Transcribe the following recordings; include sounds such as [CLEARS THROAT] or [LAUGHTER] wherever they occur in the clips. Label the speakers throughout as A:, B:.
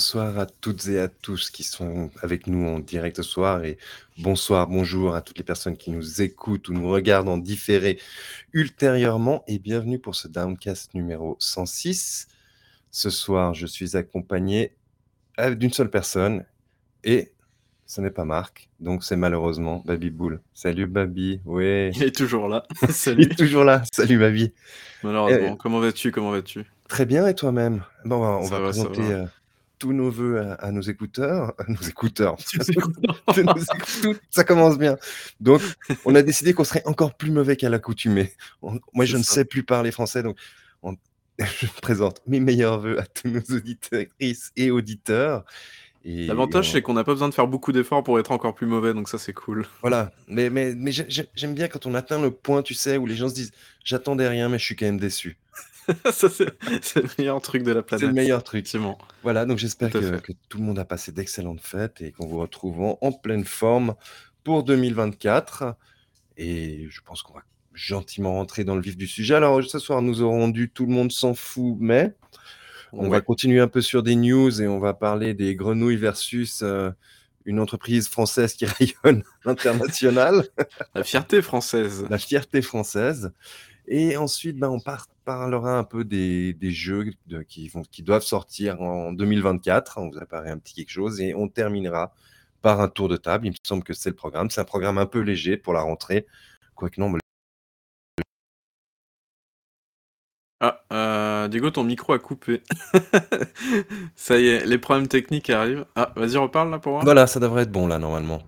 A: Bonsoir à toutes et à tous qui sont avec nous en direct ce soir et bonsoir, bonjour à toutes les personnes qui nous écoutent ou nous regardent en différé ultérieurement et bienvenue pour ce Downcast numéro 106. Ce soir, je suis accompagné euh, d'une seule personne et ce n'est pas Marc, donc c'est malheureusement Baby Boule. Salut Baby, ouais.
B: Il est toujours là. [LAUGHS]
A: Il
B: Salut.
A: est toujours là. Salut Baby.
B: Malheureusement.
A: Eh,
B: Comment vas-tu? Comment vas-tu?
A: Très bien et toi-même? Bon, on
B: Ça
A: va
B: va,
A: présenter,
B: va.
A: heu, tous nos vœux à à nos écouteurs, à [LAUGHS] [LAUGHS] nos écouteurs, ça commence bien. Donc, on a décidé qu'on serait encore plus mauvais qu'à l'accoutumée. Moi, je ne sais plus parler français, donc on [LAUGHS] je présente mes meilleurs vœux à tous nos auditrices et auditeurs
B: L'avantage,
A: on
B: c'est qu'on n'a pas besoin de faire beaucoup d'efforts pour être encore plus mauvais, donc ça, c'est cool.
A: voilà, mais mais mais j'ai j'ai j'aime bien quand on atteint le point, tu sais, où les gens se disent: «J'attendais rien, mais je suis quand même déçu». [LAUGHS]
B: Ça, c'est le meilleur truc de la
A: C'est le
B: planète,
A: meilleur truc.
B: effectivement.
A: Voilà, donc j'espère que tout le monde a passé d'excellentes fêtes et qu'on vous retrouve en en pleine forme pour 2024 et je pense qu'on va gentiment rentrer dans le vif du sujet. Alors, ce soir, nous aurons du «Tout le monde s'en fout» mais on va continuer un peu sur des news et on va parler des grenouilles versus, heu, une entreprise française qui [LAUGHS] rayonne à l'international.
B: La fierté française.
A: La fierté française et ensuite, ben, on par parlera un peu des des jeux de qui vont qui doivent sortir en 2024. On vous a préparé un petit quelque chose et on terminera par un tour de table. Il me semble que c'est le programme. C'est un programme un peu léger pour la rentrée, quoique non, me
B: Ah, Diego, ton micro a coupé. [LAUGHS] Ça y est, les problèmes techniques arrivent. Ah, vas-y, reparle là pour voir.
A: Voilà, ça devrait être bon là, normalement.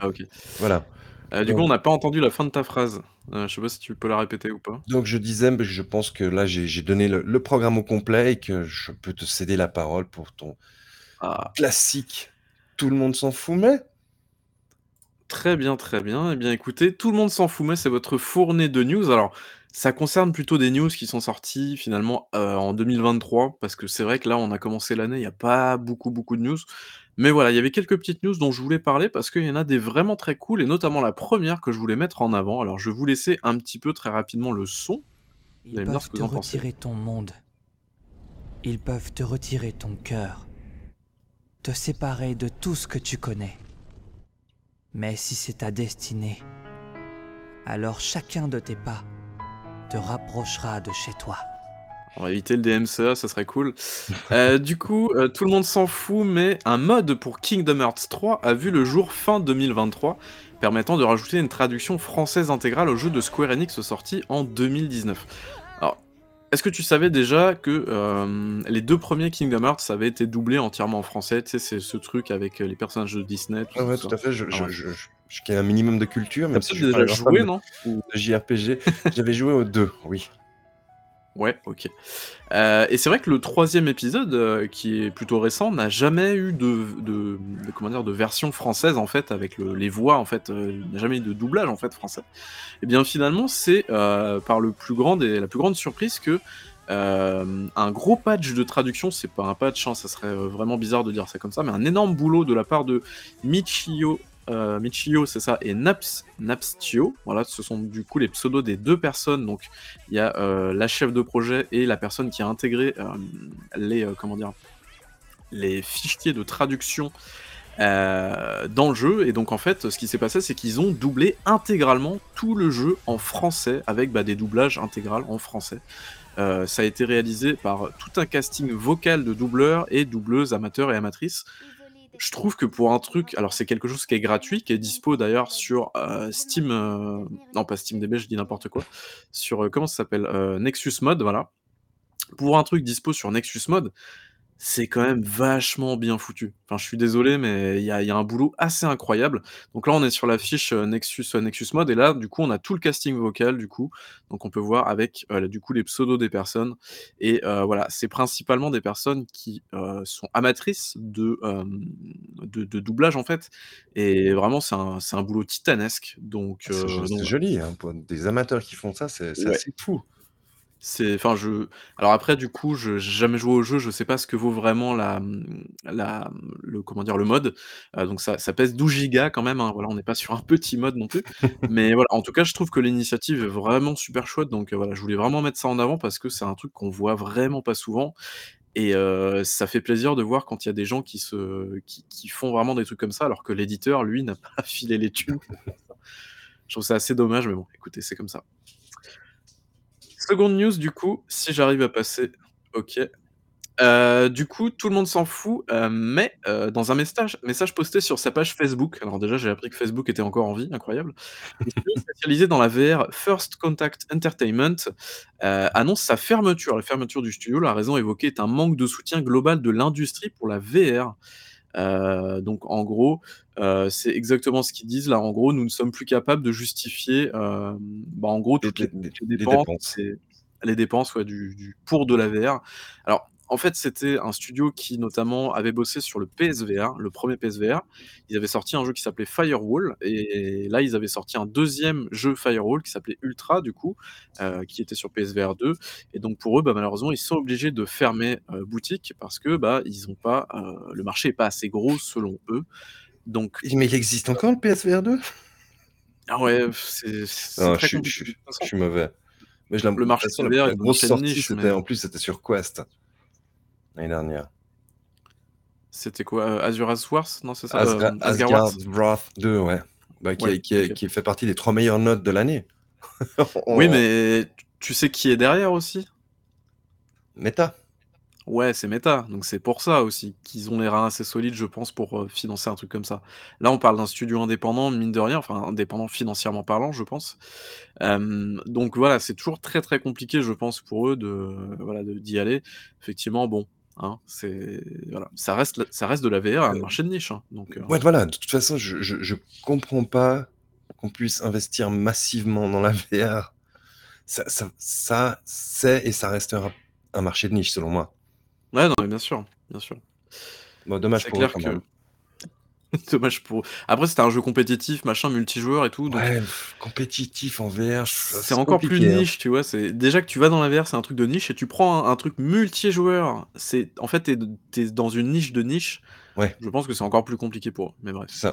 B: Ah OK.
A: Voilà,
B: Heu, du coup,
A: donc
B: on n'a pas entendu la fin de ta phrase. Heu, je sais pas si tu peux la répéter ou pas?
A: donc je disais, beh, je pense que là, j'ai j'ai donné le le programme au complet et que je peux te céder la parole pour ton
B: Ah.
A: classique «Tout le monde s'en fout» mais
B: Très bien, très bien. Eh bien, écoutez, tout le monde s'en fout, mais c'est votre fournée de news. Alors, ça concerne plutôt des news qui sont sorties finalement, heu, en 2023 parce que c'est vrai que là, on a commencé l'année, il y a pas beaucoup, beaucoup de news. Mais voilà, il y avait quelques petites news dont je voulais parler parce qu'il y en a des vraiment très cool et notamment la première que je voulais mettre en avant. Alors, je vais vous laisser un petit peu très rapidement le son. Vous
C: Ils
B: allez me dire
C: peuvent
B: ce que
C: te
B: vous en pensez.
C: retirer ton monde. Ils peuvent te retirer ton cœur. Te séparer de tout ce que tu connais. Mais si c'est ta destinée, alors chacun de tes pas te rapprochera de chez toi.
B: On va éviter le DMCA, ça serait cool. Du coup, tout le monde s'en fout, mais un mode pour Kingdom Hearts 3 a vu le jour fin 2023, permettant de rajouter une traduction française intégrale au jeu de Square Enix sorti en 2019. Alors, est-ce que tu savais déjà que, les 2 premiers Kingdom Hearts avaient été doublés entièrement en français? Tu sais, c'est ce truc avec, les personnages de Disney, tout
A: ouais,
B: ça,
A: ouais,
B: tout
A: tout à fait, je
B: Ah ouais.
A: je je je un minimum de culture,
B: Tu
A: même
B: as
A: si
B: peut-être déjà joué, non?
A: De JRPG. J'avais joué aux 2, oui.
B: Ouais, OK. Heu et c'est vrai que le 3e épisode, heu, qui est plutôt récent, n'a jamais eu de de comment dire? De version française, en fait, avec le les voix, en fait, heu, il n'y a jamais eu de doublage, en fait, français. Et bien, finalement, c'est, par le plus la plus grande surprise que, un gros patch de traduction, c'est pas un patch, hein, ça serait, vraiment bizarre de dire ça comme ça, mais un énorme boulot de la part de Michio, heu, Michio, c'est ça, et Naps Napstio. Voilà, ce sont du coup les pseudos des 2 personnes, donc il y a, heu, la chef de projet et la personne qui a intégré, hem, les, comment dire? Les fichiers de traduction, dans le jeu et donc en fait, ce qui s'est passé, c'est qu'ils ont doublé intégralement tout le jeu en français avec, bah, des doublages intégral en français. Ça a été réalisé par tout un casting vocal de doubleurs et doubleuses amateurs et amatrices. Je trouve que pour un truc alors c'est quelque chose qui est gratuit, qui est dispo d'ailleurs sur, heu, Steam, heu, non pas SteamDB, je dis n'importe quoi, sur, heu, comment ça s'appelle? Nexus Mode, voilà. Pour un truc dispo sur Nexus Mode, c'est quand même vachement bien foutu. Enfin, je suis désolé, mais il y a il y a un boulot assez incroyable. Donc là, on est sur la fiche, heu, Nexus, heu, Nexus Mode et là, du coup, on a tout le casting vocal, du coup. Donc on peut voir avec, heu, du coup, les pseudos des personnes et voilà, c'est principalement des personnes qui, sont amatrices de, de de doublage, en fait et vraiment, c'est un un boulot titanesque donc
A: Ah, c'est joli, hein, pour des amateurs qui font ça, c'est c'est
B: Ouais.
A: assez fou.
B: C'est enfin je alors après du coup, je j'ai jamais joué au jeu, je sais pas ce que vaut vraiment la, la, le comment dire? Le mode, heu, donc ça ça pèse 12 gigas quand même, hein, voilà, on n'est pas sur un petit mode non plus. [LAUGHS] Mais voilà, en tout cas, je trouve que l'initiative est vraiment super chouette, donc heu, voilà, je voulais vraiment mettre ça en avant parce que c'est un truc qu'on voit vraiment pas souvent Et ça fait plaisir de voir quand il y a des gens qui se qui qui font vraiment des trucs comme ça, alors que l'éditeur, lui, n'a pas [LAUGHS] filé les thunes Je trouve ça assez dommage, mais bon, écoutez, c'est comme ça. Seconde news, du coup, si j'arrive à passer OK. Heu, du coup, tout le monde s'en fout, heu, mais heu, dans un message message posté sur sa page Facebook, alors déjà, j'ai appris que Facebook était encore en vie, incroyable. [LAUGHS] Spécialisé dans la VR, First Contact Entertainment, annonce sa fermeture. La fermeture du studio, la raison évoquée est un manque de soutien global de l'industrie pour la VR. Donc en gros, heu, c'est exactement ce qu'ils disent là. En gros, nous ne sommes plus capables de justifier, hem, bah, en gros, toutes
A: Les
B: dépenses
A: dépenses.
B: et les dépenses, ouais, du du pour de la VR. Alors, en fait, c'était un studio qui notamment avait bossé sur le PSVR, le 1er PSVR. Ils avaient sorti un jeu qui s'appelait Firewall et là, ils avaient sorti un 2e jeu Firewall qui s'appelait Ultra du coup, heu, qui était sur PSVR 2 et donc pour eux, bah, malheureusement, ils sont obligés de fermer, boutique parce que, bah, ils ont pas, le marché est pas assez gros selon eux. Donc
A: Mais il existe encore le PSVR 2?
B: Ah ouais, c'est
A: je
B: très
A: suis je je
B: façon
A: suis mauvais. Mais je l'ai
B: le marché de
A: la
B: la
A: grosse sortie,
B: niche,
A: c'était
B: mais
A: en plus, c'était sur Quest l'année dernière.
B: C'était quoi, heu, Asura's Wars? Non, c'est ça? Wars?
A: Asgard's Wrath 2, ouais. Bah, qui
B: Ouais,
A: est qui est
B: OK.
A: qui fait partie des 3 meilleures notes de l'année. [LAUGHS]
B: Oui, mais tu sais qui est derrière aussi?
A: Meta.
B: Ouais, c'est Meta, donc c'est pour ça aussi qu'ils ont les reins assez solides, je pense, pour, heu, financer un truc comme ça. Là, on parle d'un studio indépendant, mine de rien, enfin indépendant financièrement parlant, je pense. Donc voilà, c'est toujours très, très compliqué, je pense, pour eux de voilà, d'y aller. Effectivement, bon, hein, c'est voilà, ça reste ça reste de la VR, un
A: Heu,
B: marché de niche, hein, donc
A: ouais, voilà, de toute façon, je je je comprends pas qu'on puisse investir massivement dans la VR. Ça ça ça c'est et ça restera un marché de niche, selon moi.
B: Ouais, non, mais bien sûr, bien sûr.
A: Bon, dommage pour eux
B: clair
A: quand
B: que
A: même. [LAUGHS]
B: dommage pour eux. Après, c'était un jeu compétitif, machin, multijoueur et tout, donc
A: Ouais, compétitif en VR,
B: c'est encore plus
A: hein.
B: niche, tu vois? C'est déjà que tu vas dans la VR, c'est un truc de niche et tu prends un un truc multijoueur, c'est en fait, tu es dans une niche de niche.
A: Ouais.
B: Je pense que c'est encore plus compliqué pour eux, mais bref.
A: Ça.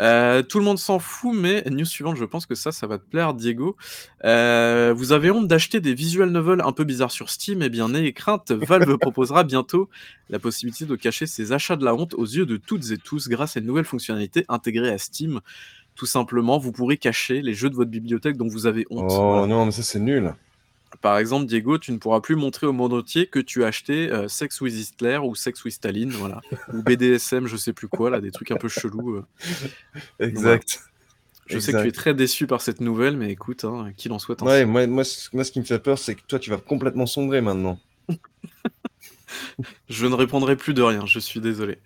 B: Heu, tout le monde s'en fout, mais news suivante, je pense que ça, ça va te plaire, Diego. Heu, vous avez honte d'acheter des visual novels un peu bizarres sur Steam? Eh bien, n'ayez crainte, Valve proposera bientôt la possibilité de cacher ses achats de la honte aux yeux de toutes et tous grâce à une nouvelle fonctionnalité intégrée à Steam. Tout simplement, vous pourrez cacher les jeux de votre bibliothèque dont vous avez honte,
A: Oh
B: voilà.
A: non, mais ça, c'est nul.
B: Par exemple, Diego, tu ne pourras plus montrer au monde entier que tu as acheté, heu, Sex with Hitler ou Sex with Staline, voilà, ou BDSM, je sais plus quoi là, des trucs un peu chelous, voilà.
A: Exact.
B: Je sais que tu es très déçu par cette nouvelle, mais écoute, hein, qu'il en soit
A: Ouais,
B: ainsi.
A: moi moi ce moi ce qui me fait peur, c'est que toi, tu vas complètement sombrer maintenant. [LAUGHS]
B: Je ne répondrai plus de rien, je suis désolé.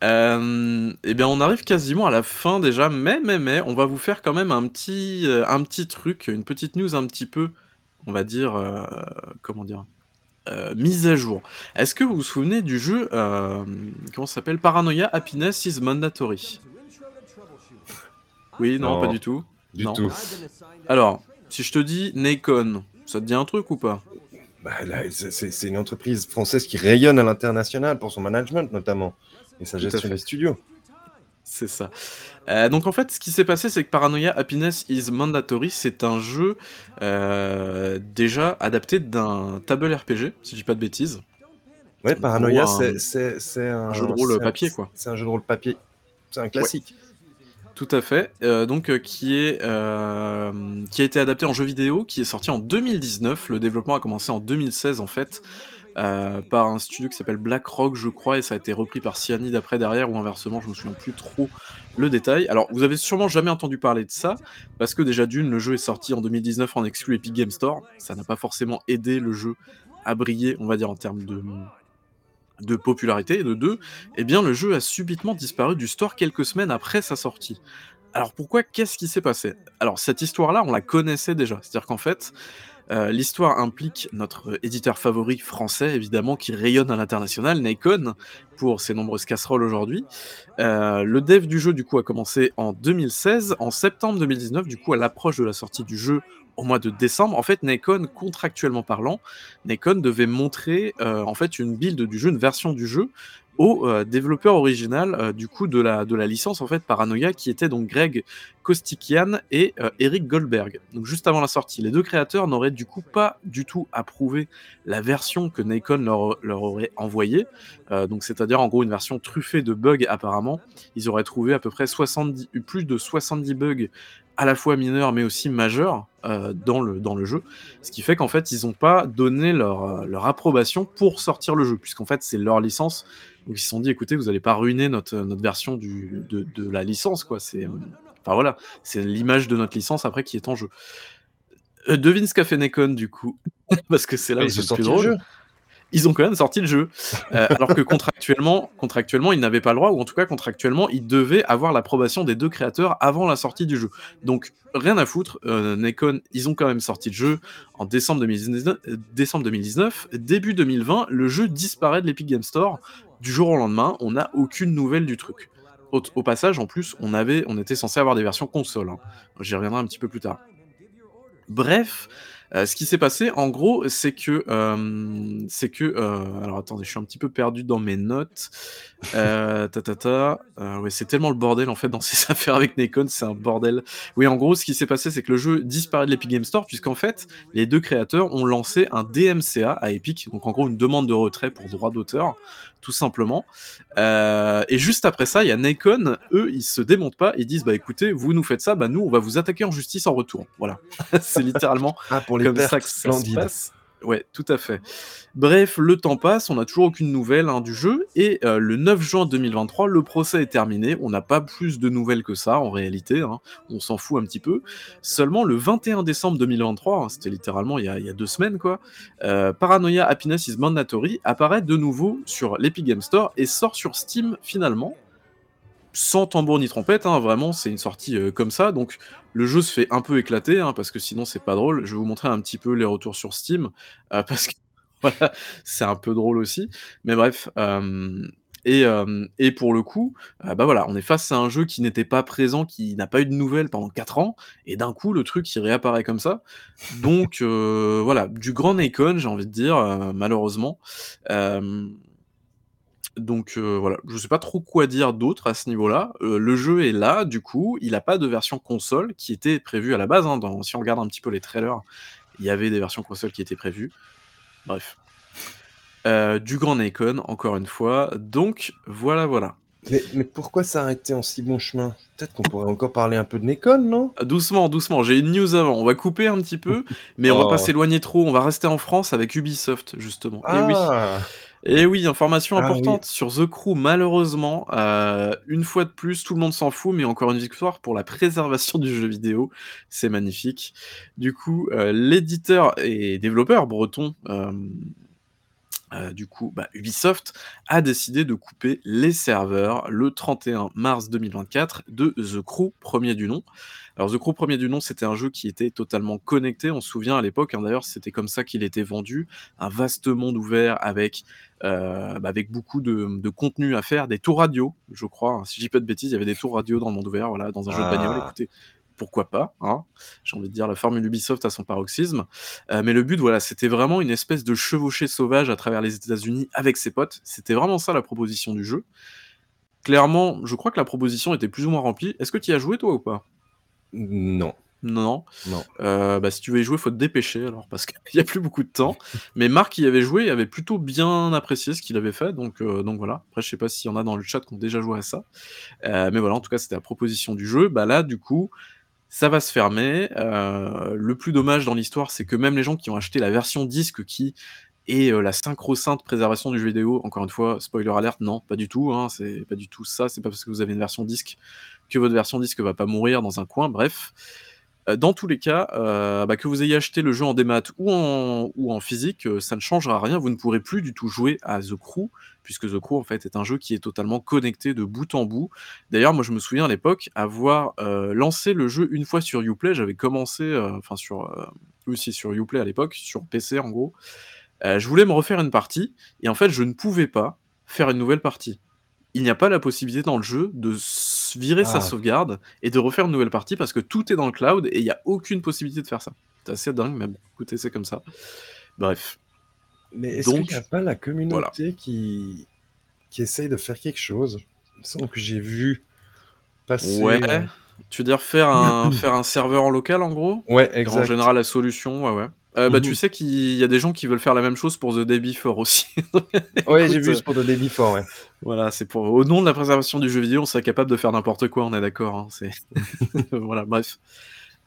B: Hem, et bien, on arrive quasiment à la fin déjà, mais, mais, mais, on va vous faire quand même un petit, un petit truc, une petite news un petit peu, on va dire, heu, comment dire? Heu, mise à jour. Est-ce que vous vous souvenez du jeu, hem, comment ça s'appelle? Paranoia Happiness is Mandatory? [LAUGHS] Oui, non, pas du tout?
A: du
B: Non?
A: tout.
B: Alors, si je te dis Nacon, ça te dit un truc ou pas?
A: Bah, là, c'est une entreprise française qui rayonne à l'international pour son management notamment et sa gestion des studios.
B: C'est ça. Heu, donc en fait, ce qui s'est passé, c'est que Paranoia Happiness is Mandatory, c'est un jeu, heu, déjà adapté d'un table RPG, si je dis pas de bêtises.
A: Ouais, Paranoia,
B: un
A: c'est c'est
B: un jeu de
A: un
B: rôle,
A: un
B: papier, quoi.
A: c'est un jeu de rôle papier. C'est un
B: Ouais.
A: classique.
B: Tout à fait, heu, donc qui est, qui a été adapté en jeu vidéo, qui est sorti en 2019. Le développement a commencé en 2016 en fait, heu, par un studio qui s'appelle BlackRock, je crois et ça a été repris par Cyanide après derrière ou inversement, je me souviens plus trop le détail. Alors, vous avez sûrement jamais entendu parler de ça, parce que déjà d'une, le jeu est sorti en 2019 en exclu Epic Games Store. Ça n'a pas forcément aidé le jeu à briller, on va dire en termes de, de popularité et de 2, eh bien le jeu a subitement disparu du store quelques semaines après sa sortie. Alors pourquoi? Qu'est-ce qui s'est passé? Alors cette histoire-là, on la connaissait déjà. C'est-à-dire qu'en fait, heu, l'histoire implique notre éditeur favori français évidemment, qui rayonne à l'international, Nacon, pour ses nombreuses casseroles aujourd'hui. Heu, le dev du jeu du coup a commencé en 2016. En septembre 2019, du coup à l'approche de la sortie du jeu au mois de décembre, en fait Nacon, contractuellement parlant, Nacon devait montrer, heu, en fait une build du jeu, une version du jeu, au euh, développeur original euh, du coup de la, licence en fait Paranoia qui était donc Greg Kostikian et euh, Eric Goldberg. Donc juste avant la sortie, les deux créateurs n'auraient du coup pas du tout approuvé la version que Nikon leur, aurait envoyée. donc c'est-à-dire en gros une version truffée de bugs apparemment. Ils auraient trouvé à peu près 70, plus de 70 bugs à la fois mineurs mais aussi majeurs dans, le, dans le jeu. Ce qui fait qu'en fait ils n'ont pas donné leur, leur approbation pour sortir le jeu puisqu'en fait c'est leur licence donc ils se sont dit, écoutez, vous n'allez pas ruiner notre, notre version du, de, de, la licence, quoi. C'est, enfin voilà, c'est l'image de notre licence après qui est en jeu. Euh, devine ce qu'a fait Nekon du coup, [LAUGHS] parce que c'est là où c'est le plus drôle ils ont quand même sorti le jeu. Euh, alors que contractuellement, contractuellement, ils n'avaient pas le droit, ou en tout cas contractuellement, ils devaient avoir l'approbation des deux créateurs avant la sortie du jeu. Donc rien à foutre, euh, Nikon, ils ont quand même sorti le jeu en décembre 2019, décembre 2019. Début 2020, le jeu disparaît de l'Epic Game Store. Du jour au lendemain, on n'a aucune nouvelle du truc. Au, passage, en plus, on, avait, on était censé avoir des versions console. Hein. J'y reviendrai un petit peu plus tard. Bref, euh, ce qui s'est passé, en gros, c'est que, euh, c'est que, euh, alors attendez, je suis un petit peu perdu dans mes notes. ta, ta, ta, ouais, c'est tellement le bordel en fait dans [LAUGHS] ces affaires avec Nikon, c'est un bordel. Oui, en gros, ce qui s'est passé, c'est que le jeu disparaît de l'Epic Game Store, puisqu'en fait, les deux créateurs ont lancé un DMCA à Epic, donc en gros une demande de retrait pour droit d'auteur, tout simplement. Euh, et juste après ça, il y a Nikon, eux, ils se démontent pas, ils disent bah écoutez, vous nous faites ça, bah nous, on va vous attaquer en justice en retour. Voilà, [LAUGHS] c'est littéralement
A: ah, pour les
B: comme ça que ça se passe. Ouais, tout à fait. Bref, le temps passe, on n'a toujours aucune nouvelle hein, du jeu, et euh, le 9 juin 2023, le procès est terminé. On n'a pas plus de nouvelles que ça en réalité, hein. on s'en fout un petit peu. Seulement le 21 décembre 2023, hein, c'était littéralement il y, a, deux semaines quoi, euh, Paranoia Happiness is Mandatory apparaît de nouveau sur l'Epic Game Store et sort sur Steam finalement sans tambour ni trompette, hein, vraiment, c'est une sortie euh, comme ça. Donc, le jeu se fait un peu éclater, hein, parce que sinon, c'est pas drôle. Je vais vous montrer un petit peu les retours sur Steam, euh, [LAUGHS] parce que voilà, c'est un peu drôle aussi. Mais bref. Euh, et, et, pour le coup, bah voilà, on est face à un jeu qui n'était pas présent, qui n'a pas eu de nouvelles pendant 4 ans, et d'un coup, le truc, il réapparaît comme ça. Donc, voilà, du grand Nikon, j'ai envie de dire, malheureusement. Donc euh, voilà, je sais pas trop quoi dire d'autre à ce niveau-là. Euh, le jeu est là, du coup, il a pas de version console qui était prévue à la base, hein, si on regarde un petit peu les trailers, il y avait des versions console qui étaient prévues. Bref. Euh, du grand Nikon, encore une fois. Donc voilà, voilà.
A: Mais, pourquoi s'arrêter en si bon chemin? Peut-être qu'on pourrait encore parler un peu de Nikon, non?
B: Doucement, doucement, j'ai une news avant. On va couper un petit peu, [LAUGHS] mais on va pas oh. s'éloigner trop. On va rester en France avec Ubisoft, justement. Et oui. Et oui, information ah importante sur The Crew, malheureusement, euh, une fois de plus, tout le monde s'en fout, mais encore une victoire pour la préservation [LAUGHS] du jeu vidéo. C'est magnifique. Du coup, euh, l'éditeur et développeur breton, euh, du coup, bah, Ubisoft, a décidé de couper les serveurs le 31 mars 2024 de The Crew, premier du nom. Alors The Crew premier du nom, c'était un jeu qui était totalement connecté, on se souvient à l'époque, hein, d'ailleurs c'était comme ça qu'il était vendu, un vaste monde ouvert avec, euh, bah, avec beaucoup de, contenu à faire, des tours radio, je crois, hein. si je dis pas de bêtises, il y avait des tours radio dans le monde ouvert, voilà, dans un jeu de bagnole, ah. écoutez, pourquoi pas, hein j'ai envie de dire la formule Ubisoft à son paroxysme. Euh, mais le but, voilà, c'était vraiment une espèce de chevauchée sauvage à travers les États-Unis avec ses potes. C'était vraiment ça la proposition du jeu. Clairement, je crois que la proposition était plus ou moins remplie. Est-ce que tu y as joué toi ou pas?
A: Non.
B: Non,
A: non.
B: Euh, bah, si tu veux y jouer, faut te dépêcher alors, parce qu'il n'y a plus beaucoup de temps. [LAUGHS] Mais Marc y avait joué, il avait plutôt bien apprécié ce qu'il avait fait, donc, euh, donc voilà. Après, je sais pas s'il y en a dans le chat qui ont déjà joué à ça. Euh, mais voilà, en tout cas, c'était la proposition du jeu. Bah là, du coup, ça va se fermer. le plus dommage dans l'histoire, c'est que même les gens qui ont acheté la version disque qui est la synchro-sainte préservation du jeu vidéo, encore une fois, spoiler alert, non, pas du tout, hein, c'est pas du tout ça, c'est pas parce que vous avez une version disque que votre version disque va pas mourir dans un coin, bref. Euh, dans tous les cas, euh, bah, que vous ayez acheté le jeu en démat ou en, physique, euh, ça ne changera rien. Vous ne pourrez plus du tout jouer à The Crew, puisque The Crew en fait est un jeu qui est totalement connecté de bout en bout. D'ailleurs, moi je me souviens à l'époque avoir lancé le jeu une fois sur Uplay. J'avais commencé, enfin sur aussi sur Uplay à l'époque, sur PC en gros. je voulais me refaire une partie et en fait je ne pouvais pas faire une nouvelle partie il n'y a pas la possibilité dans le jeu de virer sa ah. sauvegarde et de refaire une nouvelle partie parce que tout est dans le cloud et il n'y a aucune possibilité de faire ça. C'est assez dingue, mais écoutez, c'est comme ça. Bref.
A: Mais est-ce qu'il n'y a pas la communauté qui, qui essaye de faire quelque chose? Il me semble que j'ai vu passer.
B: Ouais.
A: euh,
B: Tu veux dire faire un, [LAUGHS] faire un serveur local en gros?
A: Ouais,
B: En
A: exact.
B: général, la solution, ouais, ouais. Euh, bah,
A: Mhm.
B: tu sais qu'il y a des gens qui veulent faire la même chose pour The Day Before aussi. [LAUGHS]
A: Ouais, j'ai vu c'est pour The Day Before, ouais.
B: Voilà, c'est pour au nom de la préservation du jeu vidéo, on serait capable de faire n'importe quoi, on est d'accord. hein, c'est [LAUGHS] voilà, bref.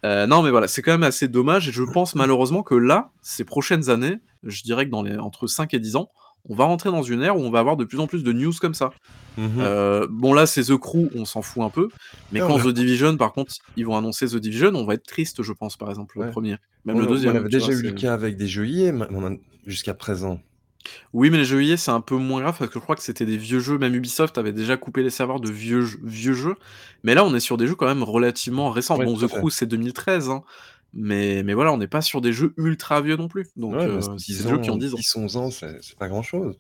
B: Euh, non, mais voilà, c'est quand même assez dommage. Et je pense malheureusement que là, ces prochaines années, je dirais que dans les entre 5 et 10 ans, on va rentrer dans une ère où on va avoir de plus en plus de news comme ça.
A: Mhm.
B: Euh, bon, là, c'est The Crew, on s'en fout un peu. Mais
A: Ah,
B: quand
A: on
B: The Division, par contre, ils vont annoncer The Division, on va être triste, je pense, par exemple, le
A: Ouais.
B: premier. Même
A: on,
B: le
A: on
B: deuxième.
A: avait
B: tu
A: déjà
B: vois,
A: eu le cas avec des jeux on jusqu'à présent.
B: Oui, mais les jeux IA, c'est un peu moins grave parce que je crois que c'était des vieux jeux. Même Ubisoft avait déjà coupé les serveurs de vieux, jeux- vieux jeux. Mais là, on est sur des jeux quand même relativement récents.
A: Ouais,
B: bon, The. Crew, c'est 2013. hein. Mais, mais voilà, on n'est pas sur des jeux ultra vieux non plus. Donc,
A: Ouais, mais
B: c'est
A: 10
B: des jeux qui ont
A: ans,
B: 10 ans.
A: 10, 11 ans, c'est pas grand chose.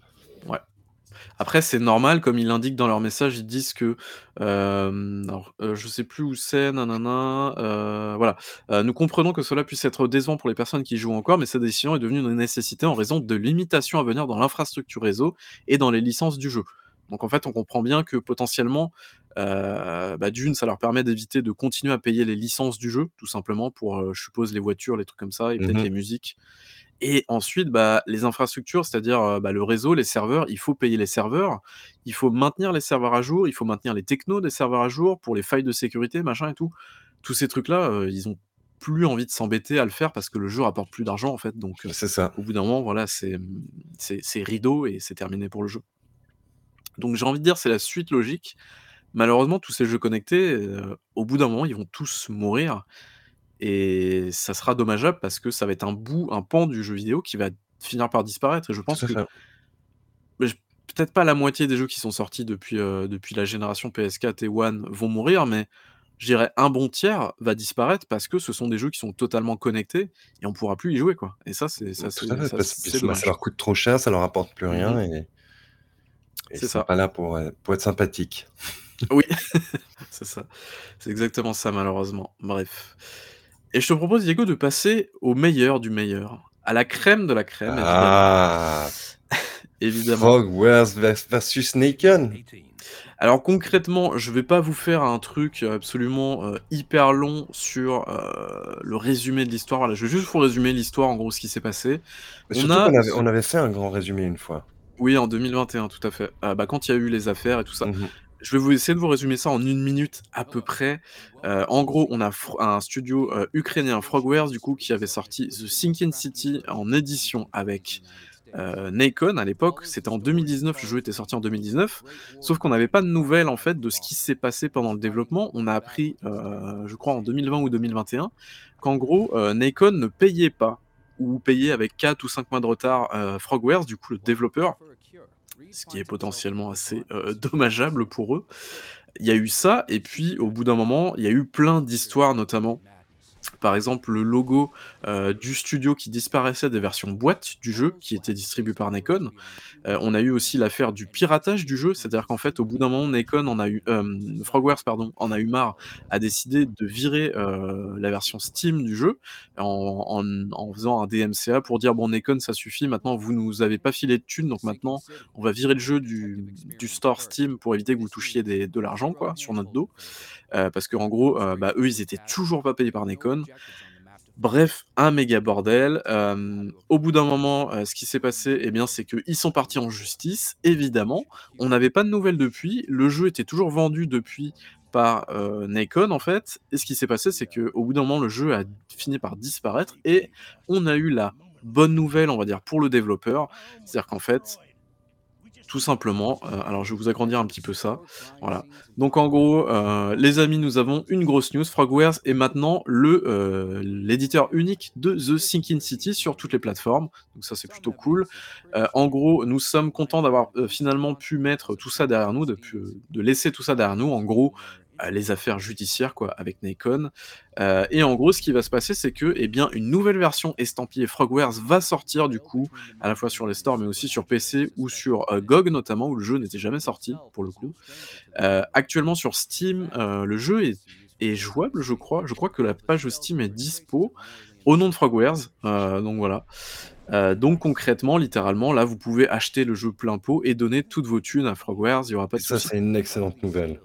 B: Après, c'est normal, comme ils l'indiquent dans leur message, ils disent que, euh, alors, euh, je sais plus où c'est, nanana, euh, voilà. Euh, nous comprenons que cela puisse être décevant pour les personnes qui jouent encore, mais cette décision est devenue une nécessité en raison de limitations à venir dans l'infrastructure réseau et dans les licences du jeu. Donc en fait, on comprend bien que potentiellement, euh, bah, d'une, ça leur permet d'éviter de continuer à payer les licences du jeu, tout simplement pour, euh, je suppose, les voitures, les trucs comme ça, et peut-être
A: Mhm.
B: les musiques. Et ensuite, bah, les infrastructures, c'est-à-dire euh, bah, le réseau, les serveurs, il faut payer les serveurs, il faut maintenir les serveurs à jour, il faut maintenir les technos des serveurs à jour pour les failles de sécurité, machin et tout. Tous ces trucs-là, euh, ils ont plus envie de s'embêter à le faire parce que le jeu rapporte plus d'argent en fait. Donc
A: C'est ça.
B: au bout d'un moment, voilà, c'est c'est rideau et c'est terminé pour le jeu. Donc j'ai envie de dire, c'est la suite logique. Malheureusement, tous ces jeux connectés, euh, au bout d'un moment, ils vont tous mourir. Et ça sera dommageable parce que ça va être un bout, un pan du jeu vidéo qui va finir par disparaître. Et je pense que peut-être pas la moitié des jeux qui sont sortis depuis, euh, depuis la génération PS4 et One vont mourir, mais je dirais un bon tiers va disparaître parce que ce sont des jeux qui sont totalement connectés et on pourra plus y jouer quoi. Et ça c'est ça ça,
A: leur coûte trop cher, ça leur apporte plus rien et, et
B: C'est ça.
A: pas là pour, euh, pour être sympathiques. [LAUGHS]
B: Oui, [LAUGHS] c'est ça. C'est exactement ça malheureusement. Bref. Et je te propose Diego de passer au meilleur du meilleur, à la crème de la crème.
A: Ah, [LAUGHS]
B: Évidemment.
A: Frogwares vers- versus Naken.
B: Alors concrètement, je vais pas vous faire un truc absolument euh, hyper long sur euh, le résumé de l'histoire. Voilà, je vais juste vous résumer l'histoire, en gros, ce qui s'est passé. A
A: avait, on avait fait un grand résumé une fois.
B: Oui, en 2021, tout à fait. Euh, bah, quand il y a eu les affaires et tout ça.
A: Mhm.
B: Je vais vous essayer de vous résumer ça en une minute à peu près. Euh, en gros, on a un studio euh, ukrainien, Frogwares, du coup, qui avait sorti The Sinking City en édition avec euh, Nacon à l'époque. C'était en 2019, le jeu était sorti en 2019. Sauf qu'on n'avait pas de nouvelles en fait de ce qui s'est passé pendant le développement. On a appris, euh, je crois en 2020 ou 2021, qu'en gros, euh, Nacon ne payait pas ou payait avec 4 ou 5 mois de retard euh, Frogwares, du coup le développeur, ce qui est potentiellement assez euh, [LAUGHS] dommageable pour eux. Il y a eu ça, et puis au bout d'un moment, il y a eu plein d'histoires, notamment par exemple le logo euh, du studio qui disparaissait des versions boîte du jeu qui était distribué par Nacon. Euh, on a eu aussi l'affaire du piratage du jeu, c'est-à-dire qu'en fait au bout d'un moment Nacon en a eu euh, Frogwares pardon en a eu marre, a décidé de virer la version Steam du jeu en, en- en faisant un DMCA pour dire bon Nacon ça suffit, maintenant vous nous avez pas filé de thunes donc maintenant on va virer le jeu du, store Steam pour éviter que vous touchiez de l'argent quoi sur notre dos. Parce qu'en gros, euh, bah, eux, ils étaient toujours pas payés par Bref, un méga bordel. Euh, au bout d'un moment, euh, ce qui s'est passé, eh bien, c'est qu'ils sont partis en justice, évidemment. On n'avait pas de nouvelles depuis. Le jeu était toujours vendu depuis par euh, Nacon, en fait. Et ce qui s'est passé, c'est qu'au bout d'un moment, le jeu a fini par disparaître. Et on a eu la bonne nouvelle, on va dire, pour le développeur. C'est-à-dire qu'en fait, tout simplement, euh, alors je vais vous agrandir un petit peu ça. Voilà. Donc en gros, euh, les amis, nous avons une grosse news. Frogwares est maintenant le euh, l'éditeur unique de The Sinking City sur toutes les plateformes. Donc ça c'est plutôt cool. En gros, nous sommes contents d'avoir finalement pu mettre tout ça derrière nous, de, laisser tout ça derrière nous. En gros, les affaires judiciaires quoi avec Nacon. Euh, et en gros, ce qui va se passer, c'est que eh bien une nouvelle version estampillée Frogwares va sortir du coup à la fois sur les stores mais aussi sur PC ou sur euh, GOG notamment où le jeu n'était jamais sorti pour le coup. Euh, actuellement sur Steam, euh, le jeu est, est jouable, je crois. Je crois que la page Steam est dispo au nom de Frogwares. Euh, donc voilà. Euh, donc concrètement, littéralement, là, vous pouvez acheter le jeu plein pot et donner toutes vos thunes à Frogwares, il y aura pas de
A: ça, c'est une excellente nouvelle.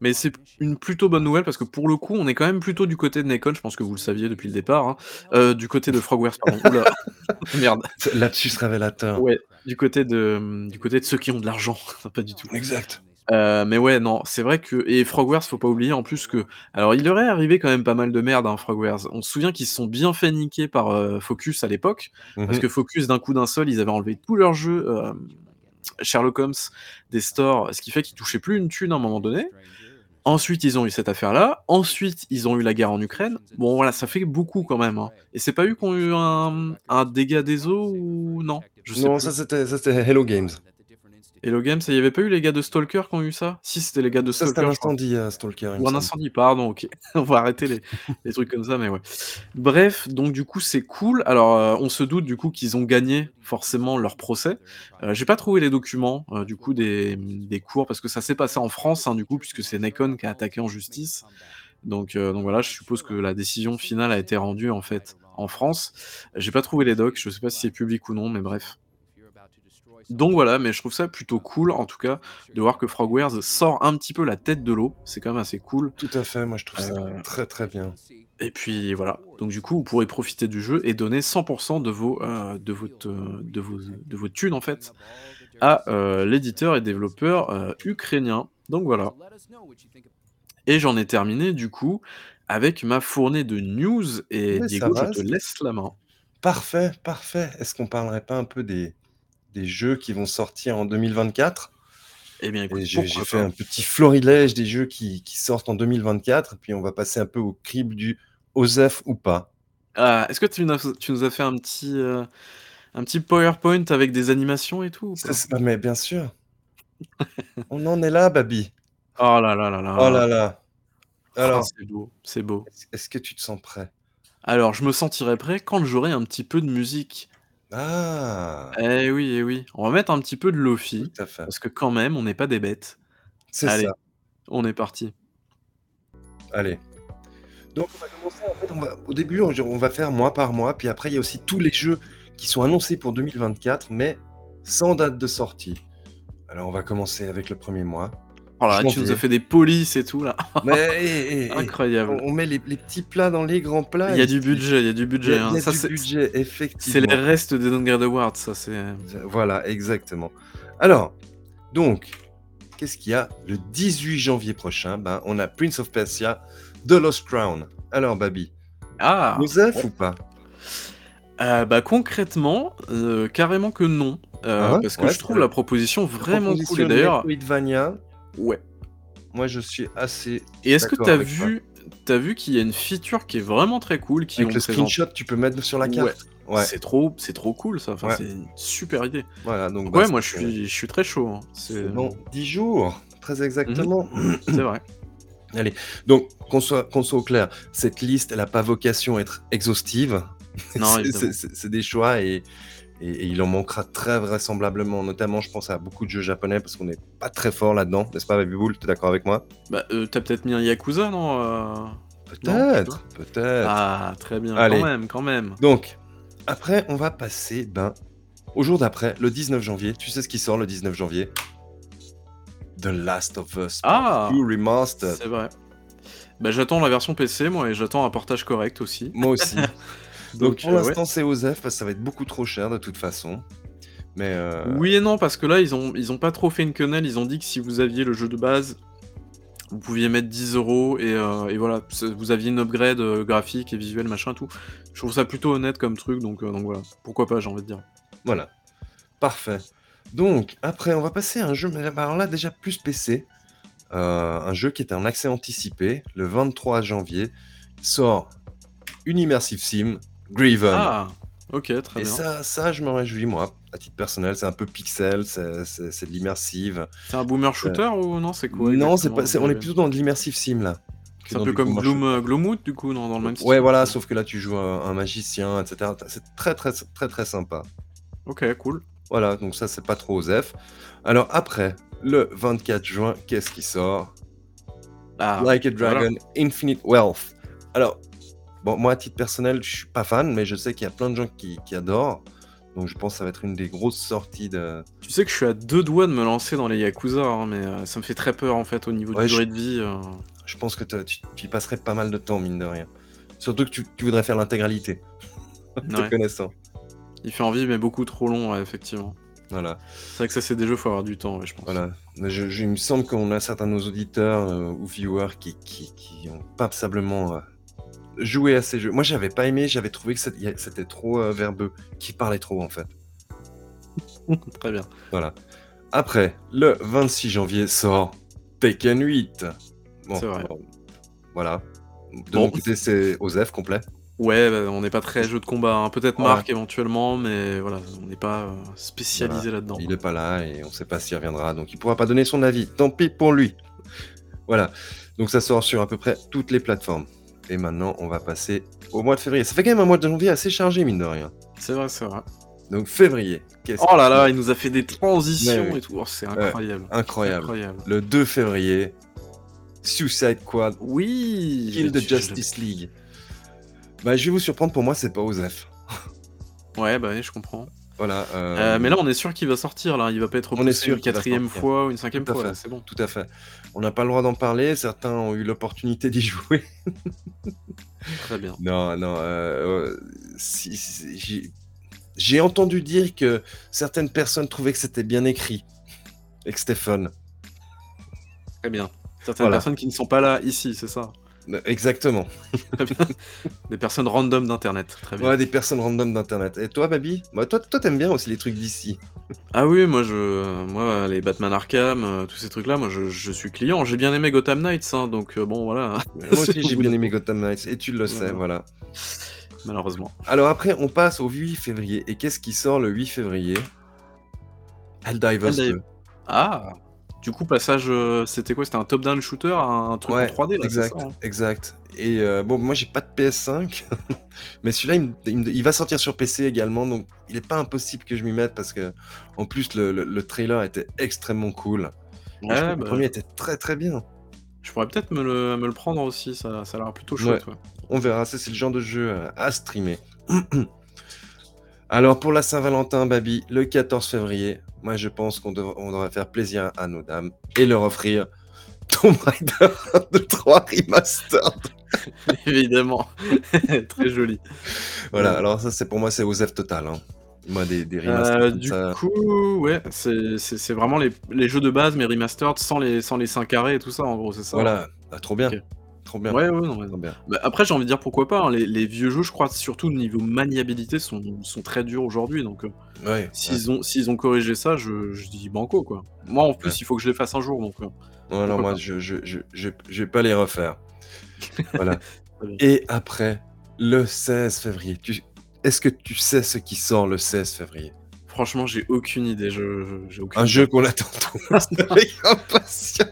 B: Mais c'est une plutôt bonne nouvelle parce que pour le coup, on est quand même plutôt du côté de Nekon, je pense que vous le saviez depuis le départ, hein. Heu, du côté de Frogwares, pardon. [LAUGHS] Merde.
A: C'est lapsus révélateur.
B: Ouais, du côté de, du côté de ceux qui ont de l'argent, [LAUGHS] pas du tout.
A: Exact.
B: Heu, mais ouais, non, c'est vrai que et Frogwares, faut pas oublier en plus que alors il leur est arrivé quand même pas mal de merde, hein, Frogwares. On se souvient qu'ils se sont bien fait niquer par, heu, Focus à l'époque, parce
A: Mmh
B: que Focus, d'un coup d'un seul, ils avaient enlevé tous leurs jeux, hem, Sherlock Holmes des stores, ce qui fait qu'ils touchaient plus une thune à un moment donné. Ensuite, ils ont eu cette affaire-là. Ensuite, ils ont eu la guerre en Ukraine. Bon, voilà, ça fait beaucoup quand même, hein. Et c'est pas eux qui ont eu un un dégât des eaux ou non? Je sais
A: Non,
B: plus.
A: ça c'était ça c'était Hello Games.
B: Hello Games, il y avait pas eu les gars de Stalker qui ont eu ça? Si, c'était les gars de
A: Ça
B: Stalker,
A: c'était un incendie, euh, Stalker,
B: Ou un incendie, pardon, OK. [LAUGHS] On va arrêter les [LAUGHS] les trucs comme ça, mais ouais. Bref, donc du coup, c'est cool. Alors, heu, on se doute du coup qu'ils ont gagné forcément leur procès. Heu, j'ai pas trouvé les documents, heu, du coup des, des cours parce que ça s'est passé en France, hein, du coup, puisque c'est Nekon qui a attaqué en justice. Donc donc voilà, je suppose que la décision finale a été rendue, en fait, en France. J'ai pas trouvé les docs, je sais pas si c'est public ou non, mais bref. Donc voilà, mais je trouve ça plutôt cool, en tout cas, de voir que Frogwares sort un petit peu la tête de l'eau. C'est quand même assez cool.
A: Tout à fait, moi je trouve ça
B: Heu
A: très très bien.
B: Et puis voilà, donc du coup, vous pourrez profiter du jeu et donner 100 de vos, heu, de votre, heu, de vos de vos thunes, en fait, à, l'éditeur et développeur, ukrainien. Donc voilà. Et j'en ai terminé, du coup, avec ma fournée de news et
A: Mais
B: Diego, je te laisse la main.
A: parfait, parfait. Est-ce qu'on parlerait pas un peu des des jeux qui vont sortir en 2024?
B: Eh bien,
A: j'ai fait un petit florilège des jeux qui qui sortent en 2024, puis on va passer un peu au crible du OSEF ou pas.
B: Ah, est-ce que tu nous tu nous as fait un petit, heu, un petit PowerPoint avec des animations et tout
A: ça mais bien sûr. [LAUGHS] On en est là, Babi.
B: Oh là là là
A: Oh
B: là!
A: là là.
B: Ah,
A: Alors,
B: c'est beau, c'est beau.
A: est-ce est-ce que tu te sens prêt?
B: Alors, je me sentirai prêt quand j'aurai un petit peu de musique.
A: Ah!
B: Eh oui, eh oui. On va mettre un petit peu de lo-fi,
A: Tout à fait.
B: parce que quand même, on n'est pas des bêtes.
A: C'est
B: Allez,
A: ça.
B: on est parti.
A: Allez. Donc on va commencer en fait, on va au début, on on va faire mois par mois, puis après il y a aussi tous les jeux qui sont annoncés pour 2024, mais sans date de sortie. Alors on va commencer avec le premier mois.
B: Oh là tu nous as fait des polices et tout là. [LAUGHS]
A: Mais hé, hé, hé,
B: Incroyable.
A: on, on met les, les petits plats dans les grands plats.
B: Il y a du budget, il y a du budget. hein.
A: il y a
B: Ça,
A: du
B: c'est les restes des Downgrade Awards, ça c'est.
A: Voilà, exactement. Alors, donc, qu'est-ce qu'il y a le 18 janvier prochain? Ben, On a Prince of Persia, The Lost Crown. Alors, Babi,
B: Ah
A: Joseph ou pas?
B: Euh, Bah concrètement, euh, carrément que non. Euh,
A: Ah ouais?
B: parce que
A: Ouais,
B: je trouve la proposition vraiment
A: Proposition
B: cool. Et d'ailleurs, ouais.
A: moi je suis assez.
B: Et est-ce que t'as vu, t'as vu qu'il y a une feature qui est vraiment très cool qui
A: Avec
B: ont
A: le screenshot, tu peux mettre sur la carte. Ouais,
B: C'est trop, c'est trop cool ça. Enfin,
A: Ouais.
B: c'est une super idée.
A: voilà. Donc,
B: Donc
A: bah,
B: ouais, moi je suis, je suis très chaud. hein. C'est
A: dans 10 jours, très exactement.
B: c'est vrai. [CLEARS THROAT]
A: Donc, qu'on soit, qu'on soit au clair, cette liste, elle n'a pas vocation à être exhaustive.
B: Non, [LAUGHS]
A: c'est des choix et, et- et il en manquera très vraisemblablement. Notamment, je pense à beaucoup de jeux japonais parce qu'on n'est pas très fort là-dedans, n'est-ce pas, Baby Bull Tu es d'accord avec moi?
B: Bah, euh, t'as peut-être mis un Yakuza, non euh,
A: Peut-être, peut-être.
B: Ah, très bien.
A: Allez.
B: Quand même, quand même.
A: Donc, après, on va passer ben, au jour d'après, le 19 janvier. Tu sais ce qui sort le 19 janvier? The Last of Us
B: Ah,
A: Part 2 Remastered.
B: c'est vrai. Bah, j'attends la version PC, moi, et j'attends un portage correct aussi.
A: Moi aussi. [LAUGHS] Donc, pour
B: euh,
A: l'instant, c'est OZEF parce que ça va être beaucoup trop cher de toute façon. Mais euh,
B: Oui et non, parce que là, ils ont, ils ont pas trop fait une quenelle. Ils ont dit que si vous aviez le jeu de base, vous pouviez mettre 10 euros et, euh, et voilà, vous aviez une upgrade euh, graphique et visuel, machin tout. Je trouve ça plutôt honnête comme truc, donc, donc voilà. Pourquoi pas, j'ai envie de dire.
A: voilà. Parfait. Donc, après, on va passer à un jeu, mais alors là, déjà plus PC. Un jeu qui est en accès anticipé. Le 23 janvier sort une immersive sim, Griven.
B: Ah, ok, très
A: Et
B: bien.
A: ça, ça, je me réjouis, moi, à titre personnel. C'est un peu pixel, c'est de l'immersive.
B: C'est un boomer shooter ou non C'est quoi
A: non, c'est pas, on est plutôt dans de l'immersive sim, là.
B: C'est un peu comme Gloom, euh, Gloomwood, du coup, dans, dans le même style.
A: Ouais, voilà, sauf que là, tu joues un, un magicien, etc. C'est très, très, très, très sympa.
B: Ok, cool.
A: Voilà, donc ça, c'est pas trop OZEF. Alors, après, le 24 juin, qu'est-ce qui sort?
B: Ah,
A: Like a
B: voilà.
A: Dragon Infinite Wealth. Alors, Bon, moi, à titre personnel, je suis pas fan, mais je sais qu'il y a plein de gens qui, qui adorent. Donc je pense que ça va être une des grosses sorties de.
B: Tu sais que je suis à deux doigts de me lancer dans les Yakuza, hein, mais euh, ça me fait très peur en fait au niveau
A: Ouais,
B: du
A: je-
B: durée de vie. euh.
A: Je pense que tu, tu y passerais pas mal de temps, mine de rien. Surtout que tu, tu voudrais faire l'intégralité. [LAUGHS] Te
B: Ouais.
A: connaissant.
B: Il fait envie, mais beaucoup trop long, ouais, effectivement.
A: Voilà.
B: C'est vrai que ça, c'est des jeux, faut avoir du temps, ouais, je pense.
A: voilà. Je- il me semble qu'on a certains de nos auditeurs euh, ou viewers qui, qui, qui ont passablement euh, joué à ces jeux. Moi, j'avais pas aimé, j'avais trouvé que c'était- trop euh, verbeux, qui parlait trop en fait. [LAUGHS]
B: Très bien.
A: Voilà. Après, le 26 janvier sort Tekken 8. Bon,
B: C'est vrai.
A: bon, voilà. De
B: Bon.
A: mon côté, c'est Osef complet.
B: Ouais, bah, on n'est pas très jeu de combat, hein. peut-être
A: Ouais.
B: Marc éventuellement, mais voilà, on n'est pas euh, spécialisé là-dedans.
A: Il est pas là et on sait pas s'il reviendra, donc il pourra pas donner son avis. Tant pis pour lui. Voilà. Donc ça sort sur à peu près toutes les plateformes. Et maintenant, on va passer au mois de février. Ça fait quand même un mois de janvier assez chargé, mine de rien.
B: C'est vrai, c'est vrai.
A: Donc février.
B: Oh là là, il nous a fait des transitions et tout, Oh, c'est incroyable.
A: Incroyable.
B: Incroyable.
A: Le 2 février, Suicide Squad,
B: Oui
A: Kill the Justice League. Bah, je vais vous surprendre, pour moi, c'est pas Osef. [LAUGHS]
B: Ouais, bah oui, je comprends.
A: Voilà. euh,
B: Euh, mais là, on est sûr qu'il va sortir, là. Il va pas être
A: On est sûr
B: une quatrième fois ou une cinquième
A: Tout
B: fois, c'est bon.
A: Tout à fait. On n'a pas le droit d'en parler. Certains ont eu l'opportunité d'y [LAUGHS] jouer.
B: Très bien.
A: Non, non. euh, si- si- j'ai- J'ai entendu dire que certaines personnes trouvaient que c'était bien écrit et que c'était fun.
B: Très bien. Certaines
A: Voilà.
B: personnes qui ne sont pas là ici, c'est ça.
A: Exactement. [LAUGHS]
B: Des personnes random d'internet. Très bien.
A: Ouais, des personnes random d'internet. Et toi, Babi? Bah, Toi, toi, t'aimes bien aussi les trucs d'ici.
B: Ah oui, moi, je, moi, les Batman Arkham, euh, tous ces trucs-là, moi, je, je suis client. J'ai bien aimé Gotham Knights, hein, donc euh, bon, voilà.
A: Moi aussi, [LAUGHS] j'ai bien aimé Gotham Knights. Et tu le sais,
B: Voilà.
A: voilà.
B: Malheureusement.
A: Alors après, on passe au 8 février. Et qu'est-ce qui sort le 8 février? Helldivers
B: Helldiv-
A: 2.
B: Ah. Du coup, passage, euh, c'était quoi? C'était un top-down shooter, un truc
A: Ouais,
B: en 3D, là, c'est
A: exact,
B: ça, hein?
A: exact. Et euh, bon, moi j'ai pas de PS5, [LAUGHS] mais celui-là il, va sortir sur PC également, donc il est pas impossible que je m'y mette parce que en plus le, le- le trailer était extrêmement cool.
B: Ouais, bah,
A: Le premier était très très bien.
B: je pourrais peut-être me le, me le prendre aussi, ça, ça a l'air plutôt chouette. ouais.
A: On verra, c'est le genre de jeu euh, à streamer. [CLEARS THROAT] Alors pour la Saint-Valentin, Babi, le 14 février, moi je pense qu'on dev- on devrait faire plaisir à nos dames et leur offrir Tomb Raider 2 3 Remastered.
B: Évidemment. [LAUGHS] Très joli.
A: Voilà,
B: Ouais.
A: alors ça c'est pour moi c'est Osef total. Hein. Moi des, des
B: Euh,
A: remasters
B: du
A: ça.
B: coup, ouais, c'est vraiment les, les jeux de base, mais remastered sans les, sans les 5 carrés et tout ça, en gros, c'est ça
A: Voilà, Ah, trop bien. Trop bien.
B: Ouais, ouais, non, mais-
A: Trop bien.
B: Bah, après, j'ai envie de dire pourquoi pas. hein, Les, les vieux jeux, je crois, surtout au niveau maniabilité, sont, sont très durs aujourd'hui. Donc, euh,
A: Ouais. ouais.
B: s'ils ont, s'ils ont corrigé ça, je, je dis banco, quoi. Moi, en plus,
A: Ouais.
B: il faut que je les fasse un jour. Donc, euh,
A: Non, non,
B: pourquoi
A: moi
B: pas.
A: je, je, je, je, je vais pas les refaire. [LAUGHS] voilà.
B: Très bien.
A: Et après, le 16 février, tu... est-ce que tu sais ce qui sort le 16 février?
B: Franchement, j'ai aucune idée. Je, je- j'ai aucune
A: Un
B: idée.
A: jeu qu'on attend tous [LAUGHS] avec impatience.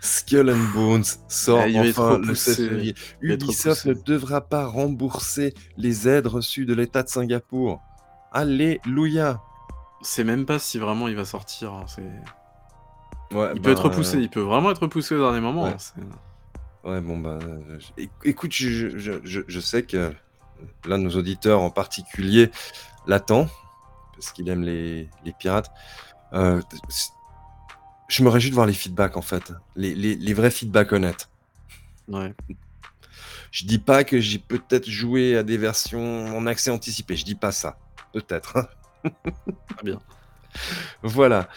A: Skull and Bones sort
B: Ah, il va être
A: enfin le
B: repoussé.
A: 16 février.
B: Il va être
A: Ubisoft ne devra pas rembourser les aides reçues de l'État de Singapour. Alléluia.
B: C'est même pas si vraiment il va sortir. hein,
A: Ouais,
B: Il peut être repoussé. Il peut vraiment être repoussé au dernier moment.
A: ouais.
B: hein,
A: bon, bah. euh, Écoute, je, je, sais que l'un de nos auditeurs en particulier l'attend, parce qu'il aime les, les pirates. Euh, je me réjouis de voir les feedbacks, en fait. Les, les, les vrais feedbacks honnêtes.
B: Ouais.
A: Je dis pas que j'ai peut-être joué à des versions en accès anticipé. Je dis pas ça. Peut-être. hein. [LAUGHS]
B: Très bien.
A: Voilà.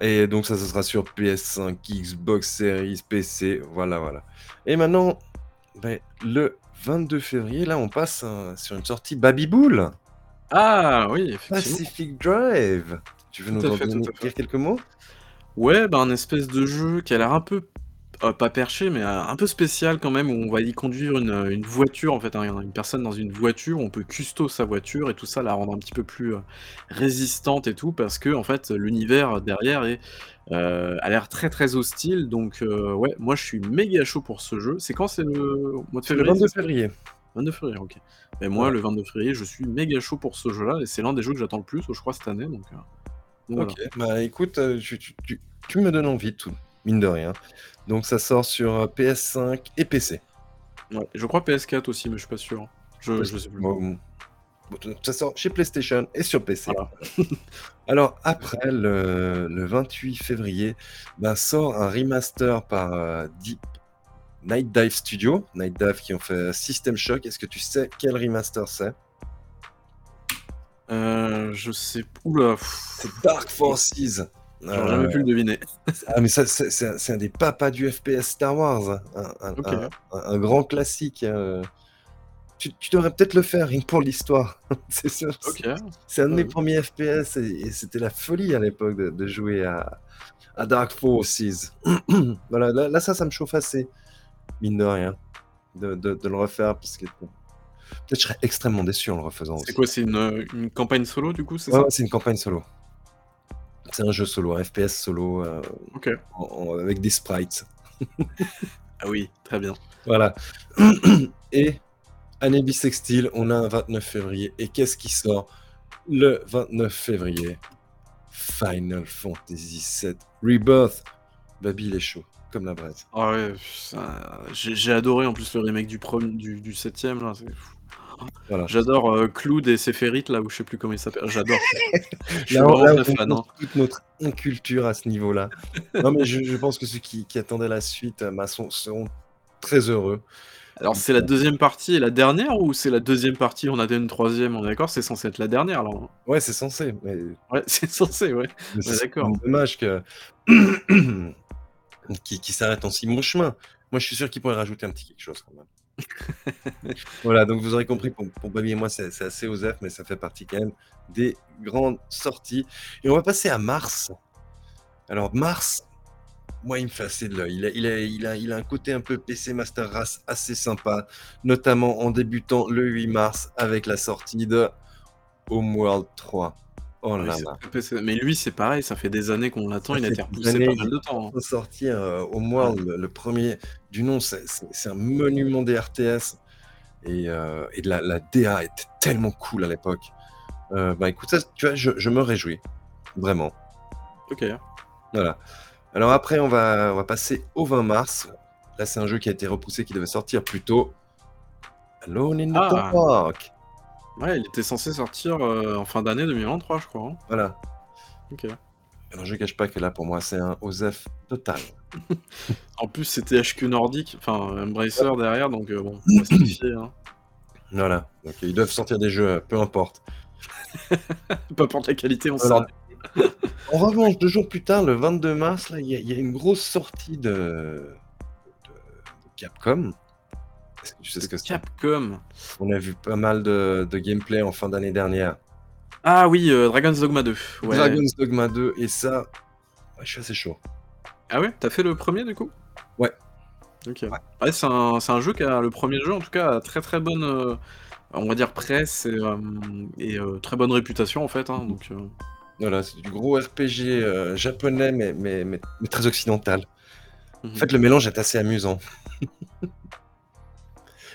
A: Et donc ça, ce sera sur PS5, Xbox Series, PC. Voilà, voilà. Et maintenant, ben, le 22 février, là, on passe euh, sur une sortie Babyboul.
B: Ah oui, effectivement.
A: Pacific Drive. Tu veux
B: Tout
A: nous en
B: fait,
A: dire quelques mots?
B: Ouais, bah un espèce de jeu qui a l'air un peu, euh, pas perché, mais euh, un peu spécial quand même, où on va y conduire une, euh, une voiture, en fait, un- une personne dans une voiture, on peut custo sa voiture et tout ça, la rendre un petit peu plus euh, résistante et tout, parce que en fait, l'univers derrière est, a l'air très très hostile. Donc ouais, moi je suis méga chaud pour ce jeu. C'est quand c'est le mois de
A: C'est le
B: février
A: 22
B: c'est ça?
A: février.
B: 22 février, ok. Et moi, le 22 février, je suis méga chaud pour ce jeu-là, et c'est l'un des jeux que j'attends le plus, je crois, cette année. Donc, euh, voilà.
A: Ok, bah écoute, euh, tu, tu- tu- tu me donnes envie, tout, mine de rien. Donc ça sort sur euh, PS5 et PC.
B: Ouais, je crois PS4 aussi, mais je suis pas sûr. Je, je sais plus.
A: Bon, ça sort chez PlayStation et sur PC. [LAUGHS] Alors après, le, le 28 février, ben, sort un remaster par euh, Deep Night Dive Studio. Night Dive qui ont fait System Shock. Est-ce que tu sais quel remaster c'est
B: Euh, je sais. Oula.
A: C'est Dark Forces.
B: J'aurais
A: Euh,
B: jamais pu le deviner.
A: Ah mais ça c'est un, des papas du FPS Star Wars, hein. un, un- grand classique. euh. Tu, tu devrais peut-être le faire rien pour l'histoire. [LAUGHS] c'est sûr. C'est un de mes
B: Ouais.
A: premiers FPS et, et c'était la folie à l'époque de, de jouer à, à Dark Forces. [CLEARS THROAT] voilà, là, là, ça, ça me chauffe assez, mine de rien, de, de- de le refaire parce que peut-être je serais extrêmement déçu en le refaisant
B: C'est quoi C'est une, une campagne solo du coup C'est
A: Ouais, une campagne solo. C'est un jeu solo, un FPS solo euh,
B: Ok.
A: en- en- avec des sprites.
B: Ah oui, très bien.
A: Voilà. [CLEARS THROAT] Et année bissextile, on a un 29 février. Et qu'est-ce qui sort le 29 février? Final Fantasy VII Rebirth. Baby, il est chaud, comme la braise.
B: Ah ouais, ça- j'ai j'ai adoré en plus le remake du, premier, du, du 7ème. Là, c'est fou.
A: Voilà.
B: J'adore euh, Cloud et Séphérite, là où je sais plus comment il s'appelle. J'adore. [LAUGHS] Je suis
A: Là,
B: vraiment
A: là,
B: très
A: on
B: fan. hein.
A: montre toute notre inculture à ce niveau-là. [LAUGHS] non, mais je, je pense que ceux qui, qui attendaient la suite euh, bah, sont- seront très heureux.
B: Alors, c'est la deuxième partie et la dernière ou c'est la deuxième partie On a une troisième, on est d'accord C'est censé être la dernière, là. hein
A: Ouais, c'est censé, mais,
B: Ouais, [LAUGHS] c'est censé, ouais.
A: c'est
B: d'accord.
A: dommage que [CLEARS THROAT] [CLEARS THROAT] qui, qui s'arrête en si bon chemin. Moi, je suis sûr qu'il pourrait rajouter un petit quelque chose quand même. [LAUGHS] voilà, donc vous aurez compris, pour, pour Baby et moi, c'est assez osef, mais ça fait partie quand même des grandes sorties. Et on va passer à Mars. Alors, Mars, moi, il me fait assez de l'œil. Il a, il, a, il, a, il a un côté un peu PC Master Race assez sympa, notamment en débutant le 8 mars avec la sortie de Homeworld 3. Oh là là.
B: Mais lui, c'est pareil, ça fait des années qu'on l'attend, il a été repoussé
A: années,
B: pas mal de temps. hein.
A: sortir euh, Homeworld, le, le premier du nom, c'est- un monument des RTS. Et, euh, et de la, la DA était tellement cool à l'époque. Euh, bah écoute, ça, tu vois, je, je me réjouis. Vraiment.
B: Ok.
A: Voilà. Alors après, on va, on va passer au 20 mars. Là, c'est un jeu qui a été repoussé, qui devait sortir plus tôt. Alone in the
B: Ah.
A: Dark.
B: Ouais, il était censé sortir euh, en fin d'année 2023, je crois. hein.
A: Voilà.
B: Ok.
A: Alors, je cache pas que là, pour moi, c'est un OSEF total. [LAUGHS]
B: En plus, c'était HQ Nordique, enfin Embracer derrière, donc euh, bon, on va se [COUGHS] méfier, hein.
A: Voilà. Donc, ils doivent sortir des jeux, euh, peu importe. [LAUGHS]
B: Peu importe la qualité, on
A: Voilà.
B: sort.
A: En revanche, deux jours plus tard, le 22 mars, là, il y, a- il y a une grosse sortie de, de- de Capcom. Est-ce que tu sais ce que c'est
B: Capcom.
A: On a vu pas mal de, de gameplay en fin d'année dernière.
B: Ah oui, euh, Dragon's Dogma 2. Ouais.
A: Dragon's Dogma 2, et ça, ouais, je suis assez chaud.
B: Ah ouais, t'as fait le premier du coup?
A: Ouais.
B: Ok. Ouais, c'est un, c'est un jeu qui a le premier jeu en tout cas a très très bonne, euh, on va dire presse et, euh, et, très bonne réputation en fait. hein, donc
A: Voilà, c'est du gros RPG japonais, mais, mais, mais, mais très occidental.
B: mhm.
A: En fait, le mélange est assez amusant. [LAUGHS]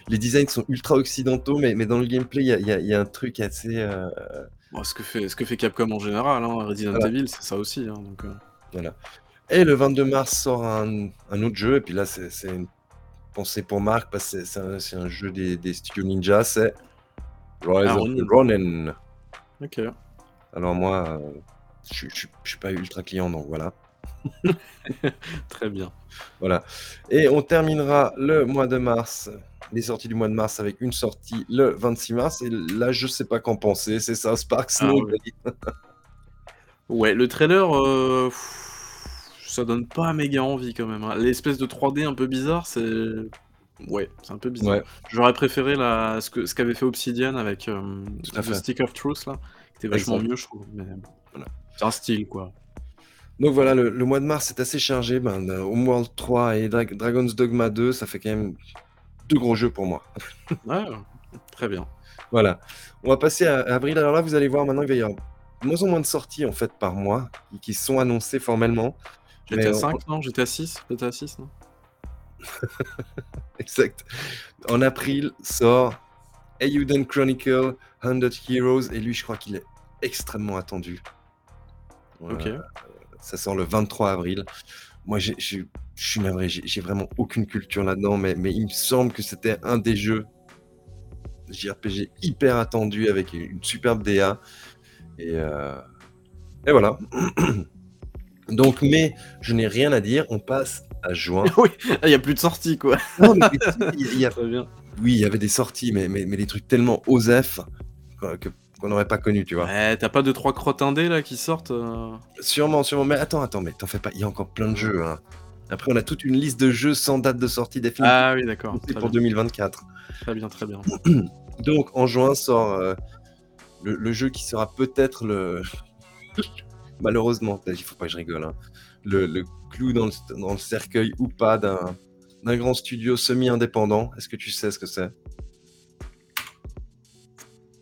A: Les designs sont ultra occidentaux, mais, mais dans le gameplay, il y a, il y a- il y a un truc assez. euh,
B: Bon, ce que fait ce que fait Capcom en général, hein, Resident
A: Voilà.
B: Evil, c'est ça aussi. hein, donc euh,
A: Voilà. Et le 22 mars sort un, un autre jeu, et puis là, c'est une pensée pour Marc, parce que c'est- un, jeu des, des studios Ninja, c'est Rise
B: Ah,
A: of
B: Ronin.
A: Ronin.
B: ok.
A: Alors moi, euh, je suis pas ultra client, donc voilà. [LAUGHS]
B: Très bien.
A: Voilà. Et on terminera le mois de mars, les sorties du mois de mars, avec une sortie le 26 mars, et là, je sais pas qu'en penser, c'est ça, Spark
B: Ah, ouais. [LAUGHS] Ouais, le trailer, euh, ça donne pas méga envie quand même. hein. L'espèce de 3D un peu bizarre, c'est. Ouais, c'est un peu bizarre.
A: Ouais.
B: J'aurais préféré la... ce que- ce qu'avait fait Obsidian avec euh, The
A: fait.
B: Stick of Truth, là, qui était vachement mieux, je trouve. Mais
A: Voilà.
B: C'est un style, quoi.
A: Donc voilà, le, le mois de mars est assez chargé. Ben, euh, Homeworld 3 et Dra- Dragon's Dogma 2, ça fait quand même deux gros jeux pour moi.
B: Ouais, très bien.
A: Voilà. On va passer à, à avril. Alors là, vous allez voir maintenant, il va y avoir de moins en moins de sorties en fait par mois qui, sont annoncées formellement.
B: J'étais à
A: on-
B: 5, non? J'étais à 6 J'étais à 6, non? [LAUGHS]
A: Exact. En avril sort Ayuden Chronicle 100 Heroes et lui, je crois qu'il est extrêmement attendu. Voilà.
B: Ok.
A: Ça sort le 23 avril. Moi, j'ai- je suis navré, j'ai j'ai vraiment aucune culture là-dedans, mais, mais il me semble que c'était un des jeux JRPG hyper attendu avec une superbe DA. Et, euh, et voilà. [CLEARS THROAT] Donc, mais je n'ai rien à dire. On passe à juin. [LAUGHS]
B: oui, il n'y a plus de sortie, quoi.
A: Non, mais il y a- [LAUGHS] Oui, il y avait des sorties, mais, mais, mais des trucs tellement osef qu'on n'aurait pas connu, tu vois.
B: Ouais, t'as pas deux trois crottes indés là qui sortent euh?
A: Sûrement, sûrement. Mais attends, attends, mais t'en fais pas. Il y a encore plein de jeux. hein. Après, on a toute une liste de jeux sans date de sortie définie
B: Ah oui, d'accord. Très,
A: pour
B: bien,
A: 2024.
B: très bien, très bien. [CLEARS THROAT]
A: Donc, en juin sort euh, le, le jeu qui sera peut-être le. [LAUGHS] Malheureusement, il faut pas que je rigole. hein, Le, le clou dans le, dans le cercueil ou pas d'un grand studio semi-indépendant. Est-ce que tu sais ce que c'est?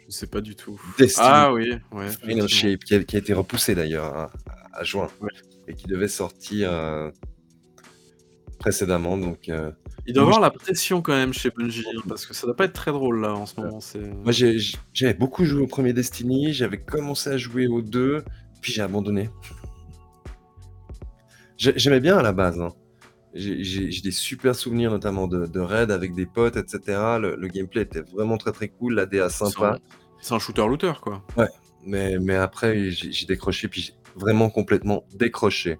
B: Je sais pas du tout.
A: Destiny.
B: Ah oui, ouais.
A: Shape, qui a, qui a été repoussé d'ailleurs à, à juin
B: Ouais.
A: et qui devait sortir euh, précédemment. Donc, euh,
B: Il doit avoir la pression quand même chez Bungie, hein, parce que ça doit pas être très drôle là en ce moment. C'est...
A: moi, j'avais beaucoup joué au premier Destiny, j'avais commencé à jouer au 2, puis j'ai abandonné. J'ai- J'aimais bien à la base. hein. J'ai des super souvenirs, notamment de, de raids avec des potes, etc. Le, le gameplay était vraiment très très cool, la DA sympa.
B: C'est un shooter-looter quoi.
A: Mais, mais après, j'ai j'ai décroché, puis j'ai vraiment complètement décroché.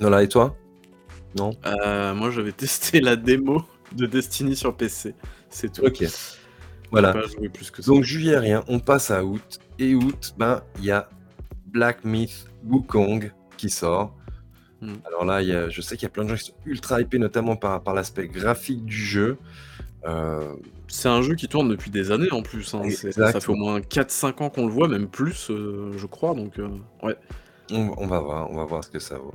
A: Voilà, et toi? Non
B: Euh, moi j'avais [LAUGHS] testé la démo de Destiny sur PC. C'est tout.
A: Ok. Voilà.
B: Plus que ça.
A: Donc juillet, rien. On passe à août. Et août, ben, il y a Black Myth Wukong qui sort.
B: Hmm.
A: Alors là, il y a- je sais qu'il y a plein de gens qui sont ultra hypés, notamment par, par l'aspect graphique du jeu. Euh,
B: C'est un jeu qui tourne depuis des années en plus. hein. Ça fait au moins 4-5 ans qu'on le voit, même plus, euh, je crois. Donc, euh, ouais.
A: on, on va voir, on va voir ce que ça vaut.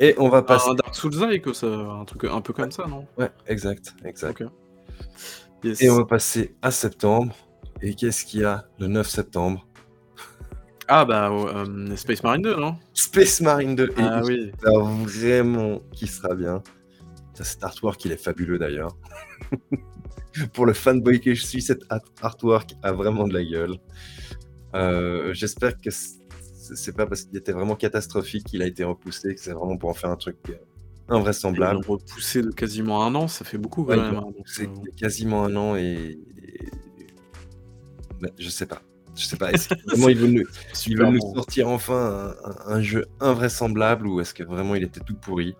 A: Et on va passer.
B: Un Dark Souls-like, ça, un truc un peu comme ça, non?
A: Ouais, exact, exact.
B: Yes.
A: Et on va passer à septembre. Et qu'est-ce qu'il y a le 9 septembre?
B: Ah bah, euh, Space Marine 2, non?
A: Space Marine 2. Et
B: Ah oui.
A: vraiment qui sera bien. Ça, Cet artwork, il est fabuleux d'ailleurs. [LAUGHS] Pour le fanboy que je suis, cet art- artwork a vraiment de la gueule. Euh, J'espère que c'est pas parce qu'il était vraiment catastrophique qu'il a été repoussé, que c'est vraiment pour en faire un truc euh,
B: Ils
A: invraisemblable.
B: repoussé de quasiment un an, ça fait beaucoup quand
A: Ouais,
B: même. hein,
A: C'est
B: euh,
A: quasiment un an et. et- Mais je sais pas. Je sais pas. [LAUGHS] Vraiment ils veulent nous, ils veulent nous sortir enfin un, un- un jeu invraisemblable ou est-ce que vraiment il était tout pourri?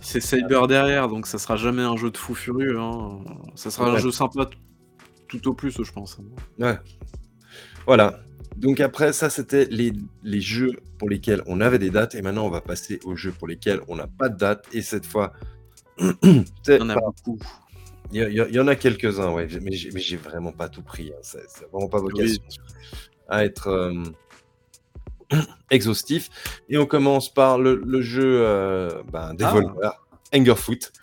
B: C'est Cyber derrière, donc ça sera jamais un jeu de fou furieux. Hein. Ça sera un jeu sympa tout au plus, je pense.
A: Ouais. Voilà. Donc après, ça, c'était les, les jeux pour lesquels on avait des dates. Et maintenant, on va passer aux jeux pour lesquels on n'a pas de date. Et cette fois, [CLEARS THROAT]
B: Il y en a
A: pas-
B: beaucoup.
A: il y, en a quelques-uns, ouais. Mais j'ai vraiment pas tout pris. hein. C'est vraiment pas vocation à être euh, [CLEARS THROAT] exhaustif. Et on commence par le, le jeu euh, ben, Devolver, Angerfoot. [LAUGHS]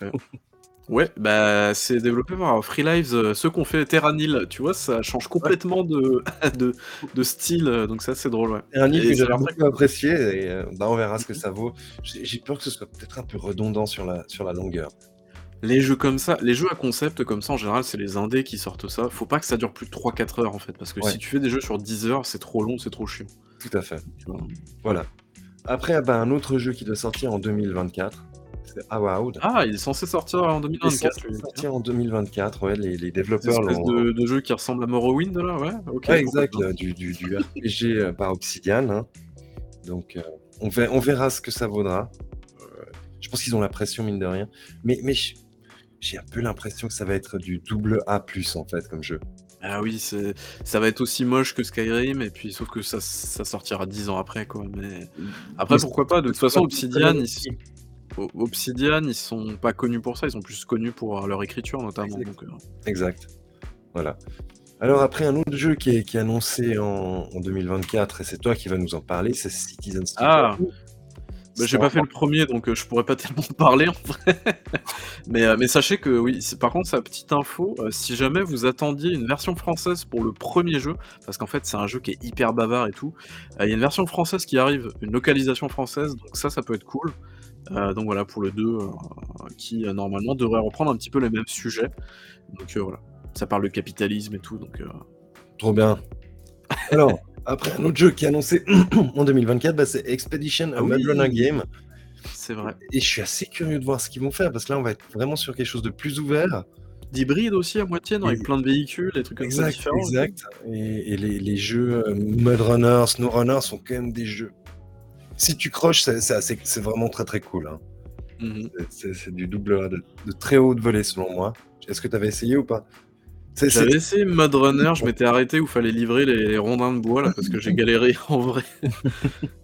B: Ouais, bah c'est développé par Free Lives, euh, ceux qu'on fait Terranil, tu vois, ça change complètement de, [LAUGHS] de, de style, euh, donc ça c'est drôle, ouais. Et
A: que
B: l'air
A: beaucoup apprécié et euh, bah, on verra ce que ça vaut. J'ai j'ai peur que ce soit peut-être un peu redondant sur la, sur la longueur.
B: Les jeux comme ça, les jeux à concept comme ça, en général, c'est les indés qui sortent ça. Faut pas que ça dure plus de 3-4 heures en fait, parce que
A: Ouais.
B: si tu fais des jeux sur 10 heures, c'est trop long, c'est trop chiant.
A: Tout à fait.
B: tu vois.
A: Voilà. Après, bah, un autre jeu qui doit sortir en 2024,
B: Ah, il est censé sortir en
A: Il est
B: 2024,
A: censé sortir en 2024, ouais, les, les
B: Une
A: développeurs
B: espèce de, de jeu qui ressemble à Morrowind, là, ouais, ok.
A: Ouais, exact, du, du, du RPG euh, par Obsidian. hein. Donc, euh, on, ver- on verra ce que ça vaudra. Euh, je pense qu'ils ont la pression, mine de rien. Mais, mais j'ai un peu l'impression que ça va être du double A+, en fait, comme jeu.
B: Ah oui, ça va être aussi moche que Skyrim, et puis sauf que ça, ça sortira 10 ans après, quoi. Mais après,
A: Mais
B: pourquoi pas De toute façon, Obsidian, ils, Obsidian, ils sont pas connus pour ça, ils sont plus connus pour euh, leur écriture, notamment.
A: Exact.
B: Donc, euh,
A: Exact. Voilà. Alors après, un autre jeu qui est, qui est annoncé en, en 2024, et c'est toi qui vas nous en parler, c'est Citizen Sleeper.
B: Ah Bah, j'ai pas fait le premier, donc euh, je pourrais pas [LAUGHS] tellement parler en vrai. mais, euh, mais sachez que oui, par contre, sa petite info, euh, si jamais vous attendiez une version française pour le premier jeu, parce qu'en fait c'est un jeu qui est hyper bavard et tout, il y a une version française qui arrive, une localisation française, donc ça, ça peut être cool. Euh, donc voilà, pour le 2, euh, qui euh, normalement devrait reprendre un petit peu les mêmes sujets. Donc euh, voilà, ça parle de capitalisme et tout, donc euh,
A: Trop bien. [LAUGHS] Alors, après, un autre jeu qui est annoncé [CLEARS THROAT] en 2024, bah, c'est Expedition, a
B: Ah oui.
A: Mad Runner Game.
B: c'est vrai.
A: Et je suis assez curieux de voir ce qu'ils vont faire, parce que là, on va être vraiment sur quelque chose de plus ouvert.
B: d'hybride aussi à moitié, non, avec
A: Et-
B: plein de véhicules, des trucs comme ça
A: Exact,
B: différents. et tout.
A: exact. Et, et les, les jeux euh, Mud Runner, Snow Runner sont quand même des jeux. Si tu croches, c'est vraiment très très cool. hein.
B: Mhm.
A: C'est- du double de, de très haute volée selon moi. Est-ce que tu avais essayé ou pas?
B: J'avais essayé Mud Runner, je m'étais arrêté où fallait livrer les rondins de bois là parce que j'ai [LAUGHS] galéré en vrai.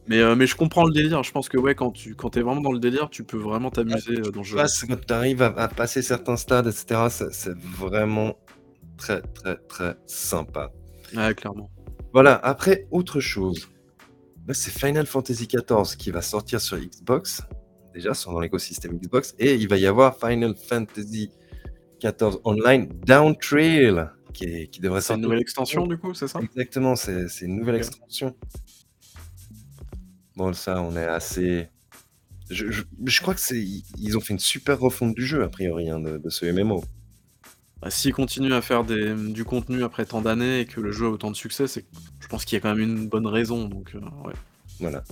B: mais, euh, mais je comprends le délire. Je pense que ouais, quand tu quand es vraiment dans le délire, tu peux vraiment t'amuser euh, dans le jeu.
A: quand tu arrives à, à passer certains stades, etc., c'est- c'est vraiment très très très sympa.
B: Ouais, clairement.
A: Voilà, après, autre chose. Là, c'est Final Fantasy XIV qui va sortir sur Xbox. Déjà, sont dans l'écosystème Xbox. Et il va y avoir Final Fantasy XIV Online Down Trail qui, est- qui devrait
B: C'est une
A: sortir.
B: nouvelle extension du coup, c'est ça?
A: Exactement, c'est une nouvelle extension. Bon, ça, on est assez. Je, je- je crois que c'est ils ont fait une super refonte du jeu, a priori, hein, de, de ce MMO.
B: Bah, S'ils continuent à faire des, du contenu après tant d'années et que le jeu a autant de succès, c'est je pense qu'il y a quand même une bonne raison. Donc, euh, ouais.
A: Voilà.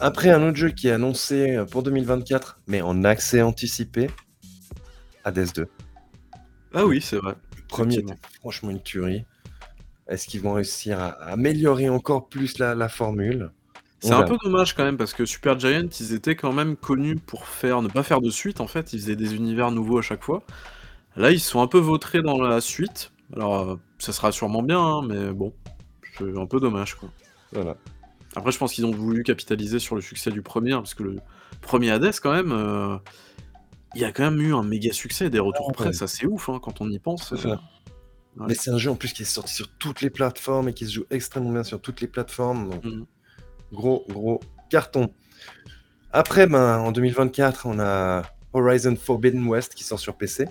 A: Après, un autre jeu qui est annoncé euh, pour 2024, mais en accès anticipé, Hades 2.
B: Ah oui, c'est vrai.
A: Le premier était franchement une tuerie. Est-ce qu'ils vont réussir à améliorer encore plus la, la formule?
B: C'est un peu dommage quand même parce que Super Giant, ils étaient quand même connus pour faire ne pas faire de suite en fait, ils faisaient des univers nouveaux à chaque fois. Là, ils sont un peu vautrés dans la suite. Alors, euh, ça sera sûrement bien, hein, mais bon, c'est un peu dommage quoi.
A: Voilà.
B: Après, je pense qu'ils ont voulu capitaliser sur le succès du premier, hein, parce que le premier Hades, quand même, euh, il y a quand même eu un méga succès, des retours
A: Ah, ouais.
B: presse assez ouf hein, quand on y pense. Euh. Ouais.
A: Mais c'est un jeu en plus qui est sorti sur toutes les plateformes et qui se joue extrêmement bien sur toutes les plateformes. Donc,
B: Mhm.
A: gros, gros carton. Après, ben, en 2024, on a Horizon Forbidden West qui sort sur PC.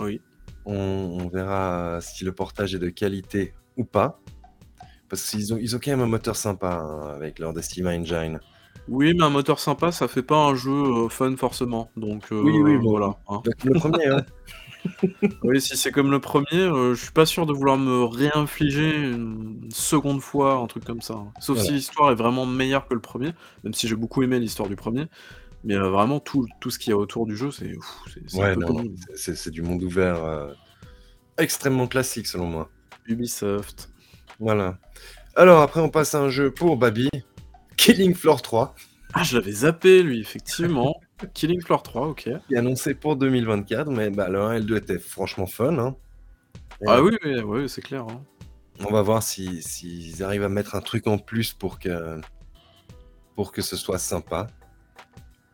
B: Oui.
A: On, on verra si le portage est de qualité ou pas. Parce qu'ils ont, ils ont quand même un moteur sympa hein, avec leur Decima Engine.
B: Oui, mais un moteur sympa, ça fait pas un jeu euh, fun forcément. Donc euh,
A: Oui, oui, bon.
B: voilà. hein.
A: Le premier, hein. [LAUGHS] [LAUGHS]
B: Oui, si c'est comme le premier, euh, je suis pas sûr de vouloir me réinfliger une seconde fois un truc comme ça. hein. Sauf
A: Voilà.
B: si l'histoire est vraiment meilleure que le premier, même si j'ai beaucoup aimé l'histoire du premier. Mais euh, vraiment, tout, tout ce qu'il y a autour du jeu, c'est ouf, c'est- c'est un
A: Ouais,
B: peu
A: non,
B: comme
A: non, c'est- c'est c'est du monde ouvert euh, extrêmement classique selon moi.
B: Ubisoft.
A: Voilà. Alors après, on passe à un jeu pour Babi, Killing Floor 3,
B: Ah, je l'avais zappé, lui, effectivement. [LAUGHS] Killing Floor 3, ok.
A: qui est annoncé pour 2024, mais bah, le 1 et le 2 étaient franchement fun. hein.
B: Ah
A: euh,
B: oui, oui, oui, c'est clair. hein.
A: On va voir s'ils si, s'ils arrivent à mettre un truc en plus pour que, pour que ce soit sympa.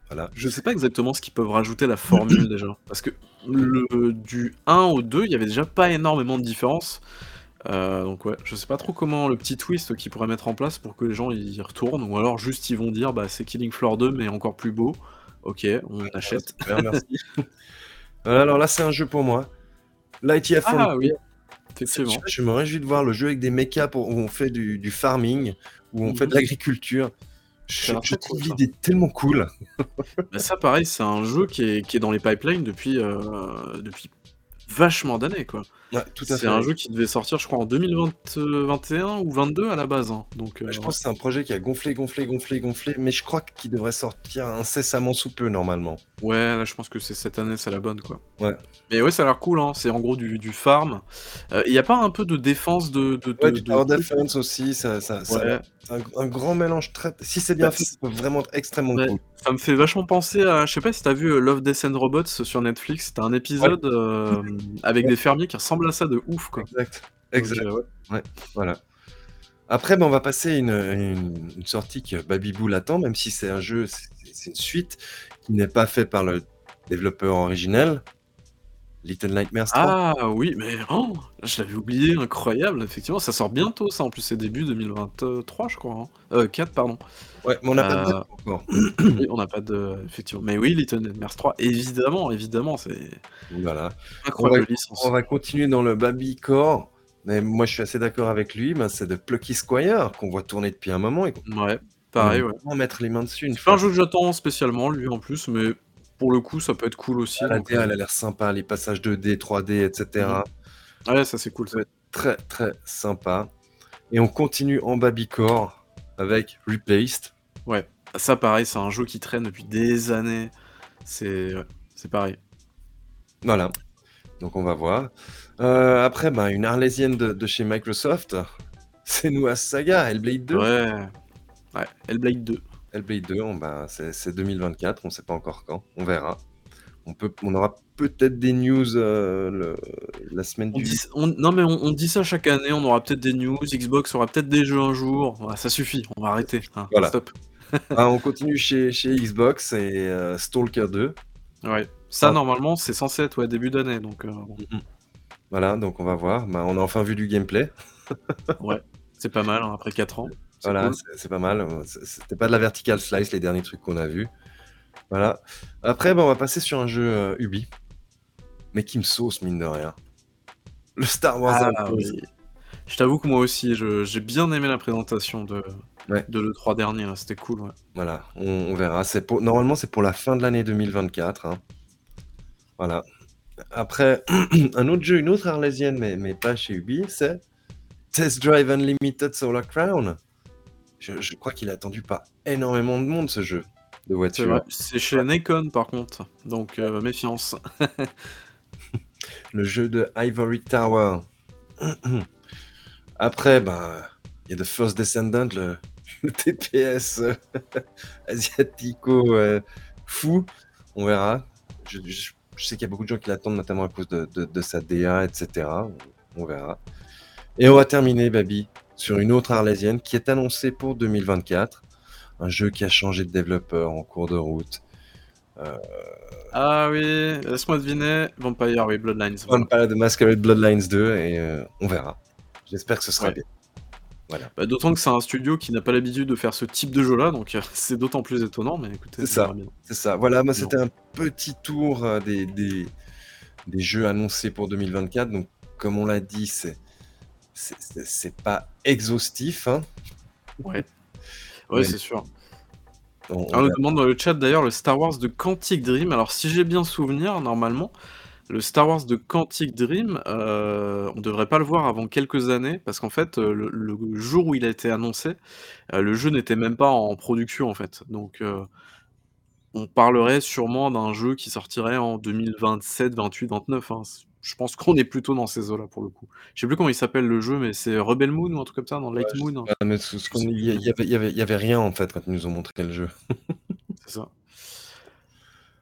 A: Voilà.
B: Je sais pas exactement ce qu'ils peuvent rajouter la formule [CLEARS THROAT] déjà. Parce que le, du 1 au 2, il y avait déjà pas énormément de différence. Euh, donc ouais, je sais pas trop comment le petit twist qu'ils pourraient mettre en place pour que les gens y retournent. Ou alors juste ils vont dire bah c'est Killing Floor 2 mais encore plus beau. Ok, on achète.
A: Super, [LAUGHS] merci. Voilà, alors là, c'est un jeu pour moi. L'ITF
B: Ah oui,
A: Je,
B: effectivement.
A: je me réjouis de voir le jeu avec des mechas où on fait du, du farming, où on fait de
B: Mhm.
A: l'agriculture. Je, je trouve l'idée tellement cool. [LAUGHS]
B: Bah, ça pareil, c'est un jeu qui est, qui est dans les pipelines depuis, euh, depuis vachement d'années quoi.
A: Ouais,
B: C'est un jeu qui devait sortir je crois en 2021 ou 22 à la base. hein. Donc euh,
A: Je pense que c'est un projet qui a gonflé, gonflé, gonflé, gonflé, mais je crois qu'il devrait sortir incessamment sous peu normalement.
B: Ouais, là je pense que c'est cette année, c'est la bonne quoi.
A: Ouais.
B: Mais ouais, ça a l'air cool, hein. c'est en gros du, du farm. Il y a pas un peu de défense de. de,
A: Ouais,
B: de-
A: du
B: de
A: Tower Defense aussi, ça, ça,
B: Ouais.
A: c'est un, un grand mélange très. Si c'est bien fait, ça peut vraiment être extrêmement
B: Ouais.
A: cool.
B: Ça me fait vachement penser à. Je sais pas si t'as vu euh, Love, Death and Robots sur Netflix, c'était un épisode euh, avec des fermiers qui ressemblent à ça de ouf quoi.
A: Exact.
B: Euh, ouais.
A: Voilà. Après, ben, on va passer une, une, une sortie que Babyboo attend, même si c'est un jeu, c'est c'est une suite qui n'est pas fait par le développeur originel, Little Nightmares 3.
B: Ah oui, mais oh, je l'avais oublié, incroyable, effectivement, ça sort bientôt ça, en plus c'est début 2023 je crois. hein. Euh, 4 pardon.
A: Ouais, mais on n'a pas de
B: Euh,
A: date encore. [CLEARS THROAT]
B: Oui, on n'a pas de... Effectivement. Mais oui, Little Nightmares 3, évidemment, évidemment, c'est
A: Voilà.
B: incroyable
A: Ouais,
B: licence.
A: On va continuer dans le Babycore. Mais moi, je suis assez d'accord avec lui. Ben, c'est de Plucky Squire qu'on voit tourner depuis un moment et
B: Ouais, pareil,
A: va
B: ouais.
A: vraiment mettre les mains dessus une
B: un jeu que j'attends spécialement, lui, en plus, mais pour le coup, ça peut être cool aussi.
A: La
B: donc,
A: elle
B: euh,
A: a l'air sympa, les passages 2D, 3D, etc.
B: Ouais, ça c'est cool. ça.
A: Très, très sympa. Et on continue en Babycore avec Replaced.
B: Ouais, ça pareil, c'est un jeu qui traîne depuis des années. C'est ouais, c'est pareil.
A: Voilà. Donc on va voir. Euh, après, bah, une arlésienne de, de chez Microsoft, [LAUGHS] c'est nous à Saga, Hellblade 2.
B: Ouais. Ouais, Hellblade 2.
A: Hellblade 2, on, bah, c'est c'est 2024, on sait pas encore quand, on verra. On, peut, on aura peut-être des news euh, le- la semaine
B: On
A: du...
B: dit, on- non mais on, on dit ça chaque année, on aura peut-être des news, Xbox aura peut-être des jeux un jour. Ouais, ça suffit, on va arrêter. hein,
A: Voilà.
B: Stop. [LAUGHS]
A: Ah, on continue chez, chez Xbox et euh, Stalker 2.
B: Ouais. Ça
A: Ah.
B: normalement c'est censé être ouais, début d'année donc euh, bon,
A: Voilà, donc on va voir. Bah, on a enfin vu du gameplay. [LAUGHS]
B: c'est pas mal hein, après 4 ans.
A: Voilà, c'est pas mal. C'était pas de la vertical slice, les derniers trucs qu'on a vus. Voilà. Après, bah, on va passer sur un jeu euh, Ubi. Mais qui me sauce, mine de rien. Le Star Wars
B: Ah, oui. Je t'avoue que moi aussi j'ai bien aimé la présentation de,
A: Ouais.
B: de l'E3 dernier, là, c'était cool. Ouais.
A: Voilà, on, on verra. Pour... Normalement, c'est pour la fin de l'année 2024. hein. Voilà. Après, [CLEARS THROAT] un autre jeu, une autre arlésienne, mais, mais pas chez Ubi, c'est Test Drive Unlimited Solar Crown. Je, je crois qu'il est attendu par énormément de monde, ce jeu de voiture.
B: C'est chez Nikon par contre, donc euh, méfiance. [LAUGHS]
A: Le jeu de Ivory Tower. [CLEARS THROAT] Après, ben, il y a The First Descendant, le, [LAUGHS] le TPS euh, [LAUGHS] asiatico euh, fou. On verra. Je, je- je sais qu'il y a beaucoup de gens qui l'attendent, notamment à cause de, de- de sa DA, etc. On, on verra. Et on va terminer, Babi, sur une autre arlésienne qui est annoncée pour 2024. Un jeu qui a changé de développeur en cours de route.
B: Ah oui, laisse-moi deviner, Vampire, oui, Bloodlines. voilà.
A: Vampire the Masquerade Bloodlines 2 et euh, on verra. J'espère que ce sera
B: Ouais.
A: bien.
B: Bah, d'autant que c'est un studio qui n'a pas l'habitude de faire ce type de jeu-là, donc euh, [LAUGHS] c'est d'autant plus étonnant, mais écoutez,
A: C'est ça. C'est ça. Voilà, moi c'était un petit tour euh, des, des, des jeux annoncés pour 2024. Donc, comme on l'a dit, c'est c'est- pas exhaustif. hein.
B: Ouais. [LAUGHS]
A: Ouais,
B: c'est sûr.
A: On- on
B: On nous
A: verra.
B: demande dans le chat d'ailleurs le Star Wars de Quantic Dream. Alors, si j'ai bien souvenir, normalement, le Star Wars de Quantic Dream, euh, on devrait pas le voir avant quelques années, parce qu'en fait, euh, le, le jour où il a été annoncé, euh, le jeu n'était même pas en production, en fait. Donc, euh, on parlerait sûrement d'un jeu qui sortirait en 2027, 28, 29. hein. Je pense qu'on est plutôt dans ces eaux-là pour le coup. Je sais plus comment il s'appelle le jeu, mais c'est Rebel Moon ou un truc comme ça, dans Light Moon. hein.
A: il y, il y avait, y avait- il y avait rien en fait quand ils nous ont montré le jeu. [LAUGHS]
B: C'est ça.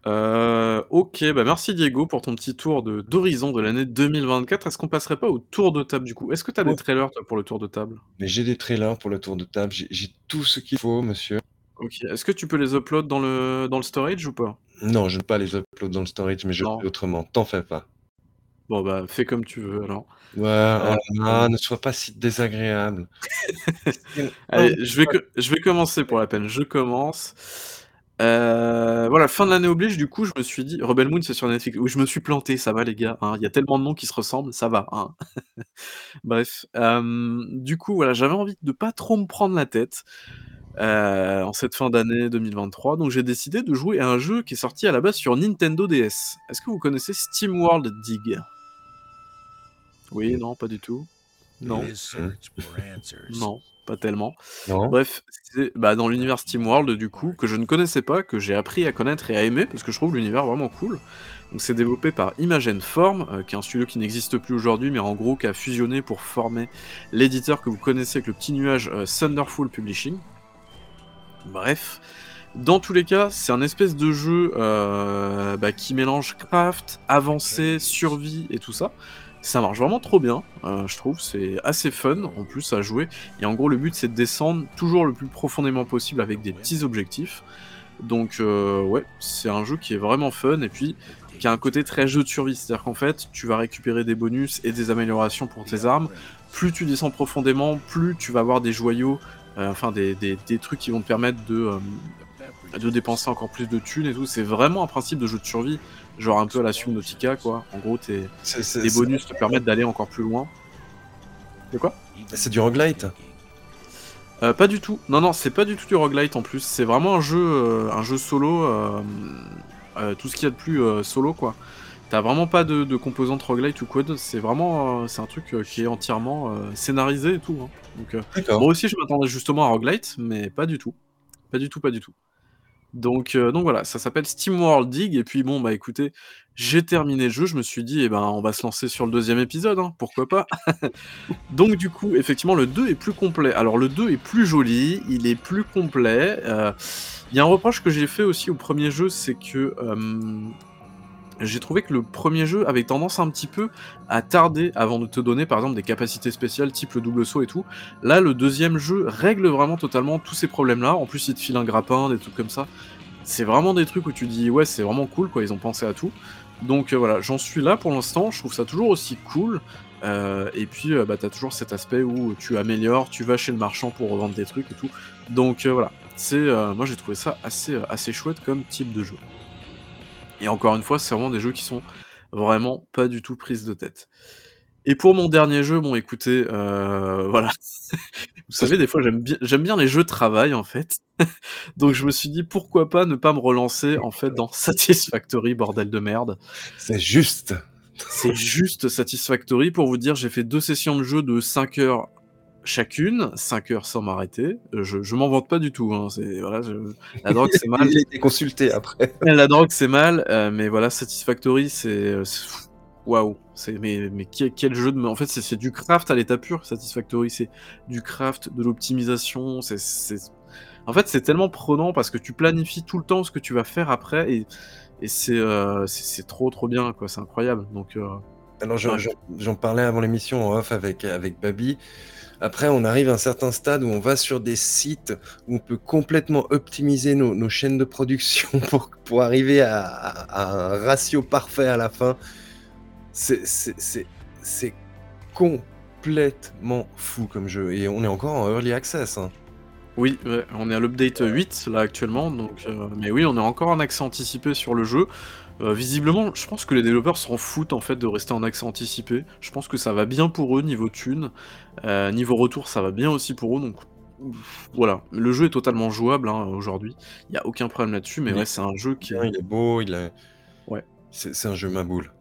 B: Euh, ok, bah merci Diego pour ton petit tour de d'horizon de l'année 2024. Est-ce qu'on passerait pas au tour de table du coup? Est-ce que tu as des trailers toi, pour le tour de table?
A: Mais j'ai des trailers pour le tour de table. J'ai tout ce qu'il faut, monsieur.
B: Ok. Est-ce que tu peux les upload dans le, dans le storage ou pas?
A: Non, je ne peux pas les upload dans le storage, mais je
B: Non.
A: fais autrement. T'en fais pas.
B: Bon bah fais comme tu veux alors.
A: Ouais,
B: Euh,
A: oh là ne sois pas si désagréable. [LAUGHS]
B: Allez, je vais, je vais commencer pour la peine. Je commence. Euh, voilà, fin de l'année oblige, du coup, je me suis dit, Rebel Moon, c'est sur Netflix. Oui, je me suis planté, ça va, les gars. hein. Il y a tellement de noms qui se ressemblent, ça va. hein. [LAUGHS] Bref, euh, du coup, voilà, j'avais envie de pas trop me prendre la tête euh, en cette fin d'année 2023, donc j'ai décidé de jouer à un jeu qui est sorti à la base sur Nintendo DS. Est-ce que vous connaissez Steam World Dig? Oui, non, pas du tout. Non, non, pas tellement.
A: Non
B: Bref, c'est bah, dans l'univers SteamWorld, du coup, que je ne connaissais pas, que j'ai appris à connaître et à aimer, parce que je trouve l'univers vraiment cool. Donc c'est développé par Imagen Form, euh, qui est un studio qui n'existe plus aujourd'hui, mais en gros qui a fusionné pour former l'éditeur que vous connaissez avec le petit nuage euh, Thunderful Publishing. Bref, dans tous les cas, c'est un espèce de jeu euh, bah, qui mélange craft, avancée, survie et tout ça. Ça marche vraiment trop bien, euh, je trouve. C'est assez fun en plus à jouer. Et en gros, le but c'est de descendre toujours le plus profondément possible avec des petits objectifs. Donc, euh, ouais, c'est un jeu qui est vraiment fun et puis qui a un côté très jeu de survie. C'est-à-dire qu'en fait, tu vas récupérer des bonus et des améliorations pour tes armes. Plus tu descends profondément, plus tu vas avoir des joyaux, euh, enfin des, des- des trucs qui vont te permettre de, de dépenser encore plus de thunes et tout. C'est vraiment un principe de jeu de survie, genre un peu à la Subnautica, quoi. En gros, tes,
A: C'est- c'est-
B: tes
A: c'est-
B: bonus te permettent d'aller encore plus loin. De quoi?
A: C'est du roguelite
B: Euh, pas du tout. Non, non, c'est pas du tout du roguelite en plus. C'est vraiment un jeu, euh, un jeu solo. euh, tout ce qu'il y a de plus solo, quoi. T'as vraiment pas de, de composante roguelite ou quoi. C'est vraiment, c'est un truc qui est entièrement scénarisé et tout. hein. Donc, euh, moi aussi, je m'attendais justement à roguelite, mais pas du tout. Pas du tout, pas du tout. Donc, euh, donc voilà, ça s'appelle SteamWorld Dig. Et puis bon, bah écoutez, j'ai terminé le jeu. Je me suis dit, eh ben, on va se lancer sur le deuxième épisode, hein, pourquoi pas? [LAUGHS] donc du coup, effectivement, le 2 est plus complet. Alors le 2 est plus joli, il est plus complet. Euh, Il y a un reproche que j'ai fait aussi au premier jeu, c'est que euh, j'ai trouvé que le premier jeu avait tendance un petit peu à tarder avant de te donner par exemple des capacités spéciales type le double saut et tout. Là, le deuxième jeu règle vraiment totalement tous ces problèmes-là. En plus, il te file un grappin, des trucs comme ça. C'est vraiment des trucs où tu dis ouais, c'est vraiment cool quoi, ils ont pensé à tout. Donc euh, voilà, j'en suis là pour l'instant, je trouve ça toujours aussi cool. Euh, et puis euh, bah, t'as toujours cet aspect où tu améliores, tu vas chez le marchand pour revendre des trucs et tout. Donc voilà, c'est moi j'ai trouvé ça assez, assez chouette comme type de jeu. Et encore une fois, c'est vraiment des jeux qui sont vraiment pas du tout prises de tête. Et pour mon dernier jeu, bon écoutez, euh, [LAUGHS] voilà. Vous savez, des fois j'aime bien, j'aime bien les jeux de travail en fait. [LAUGHS] Donc je me suis dit pourquoi pas ne pas me relancer en fait dans [LAUGHS] Satisfactory, bordel de merde.
A: C'est juste.
B: C'est juste Satisfactory pour vous dire, j'ai fait deux sessions de jeu de 5 heures chacune, 5 heures sans m'arrêter. Euh, Je, je m'en vante pas du tout. Hein. C'est, voilà, je- La drogue c'est [LAUGHS] mal.
A: Il a été consulté après. [LAUGHS]
B: La drogue c'est mal, euh, mais voilà, Satisfactory c'est. euh, c'est- Waouh! C'est, mais, mais quel, quel jeu de. En fait, c'est, c'est du craft à l'état pur, Satisfactory. C'est du craft, de l'optimisation. C'est, c'est- En fait, c'est tellement prenant parce que tu planifies tout le temps ce que tu vas faire après et, et c'est, euh, c'est, c'est trop trop bien, quoi. C'est incroyable. Donc. euh,
A: Alors, j'en- parlais avant l'émission en off avec, avec Babi. Après, on arrive à un certain stade où on va sur des sites où on peut complètement optimiser nos, nos chaînes de production [LAUGHS] pour, pour arriver à, à- à un ratio parfait à la fin. C'est- complètement fou comme jeu. Et on est encore en early access. hein.
B: Oui, ouais, on est à l'update 8 là actuellement, donc euh, mais oui, on est encore en accès anticipé sur le jeu. Euh, visiblement, je pense que les développeurs s'en foutent en fait de rester en accès anticipé. Je pense que ça va bien pour eux niveau thune, Euh, niveau retour, ça va bien aussi pour eux. Donc voilà, le jeu est totalement jouable hein, aujourd'hui. Il y a aucun problème là-dessus, mais
A: Il
B: ouais,
A: est
B: c'est un jeu qui.
A: Il est beau, il est...
B: Ouais.
A: C'est c'est un jeu ma boule.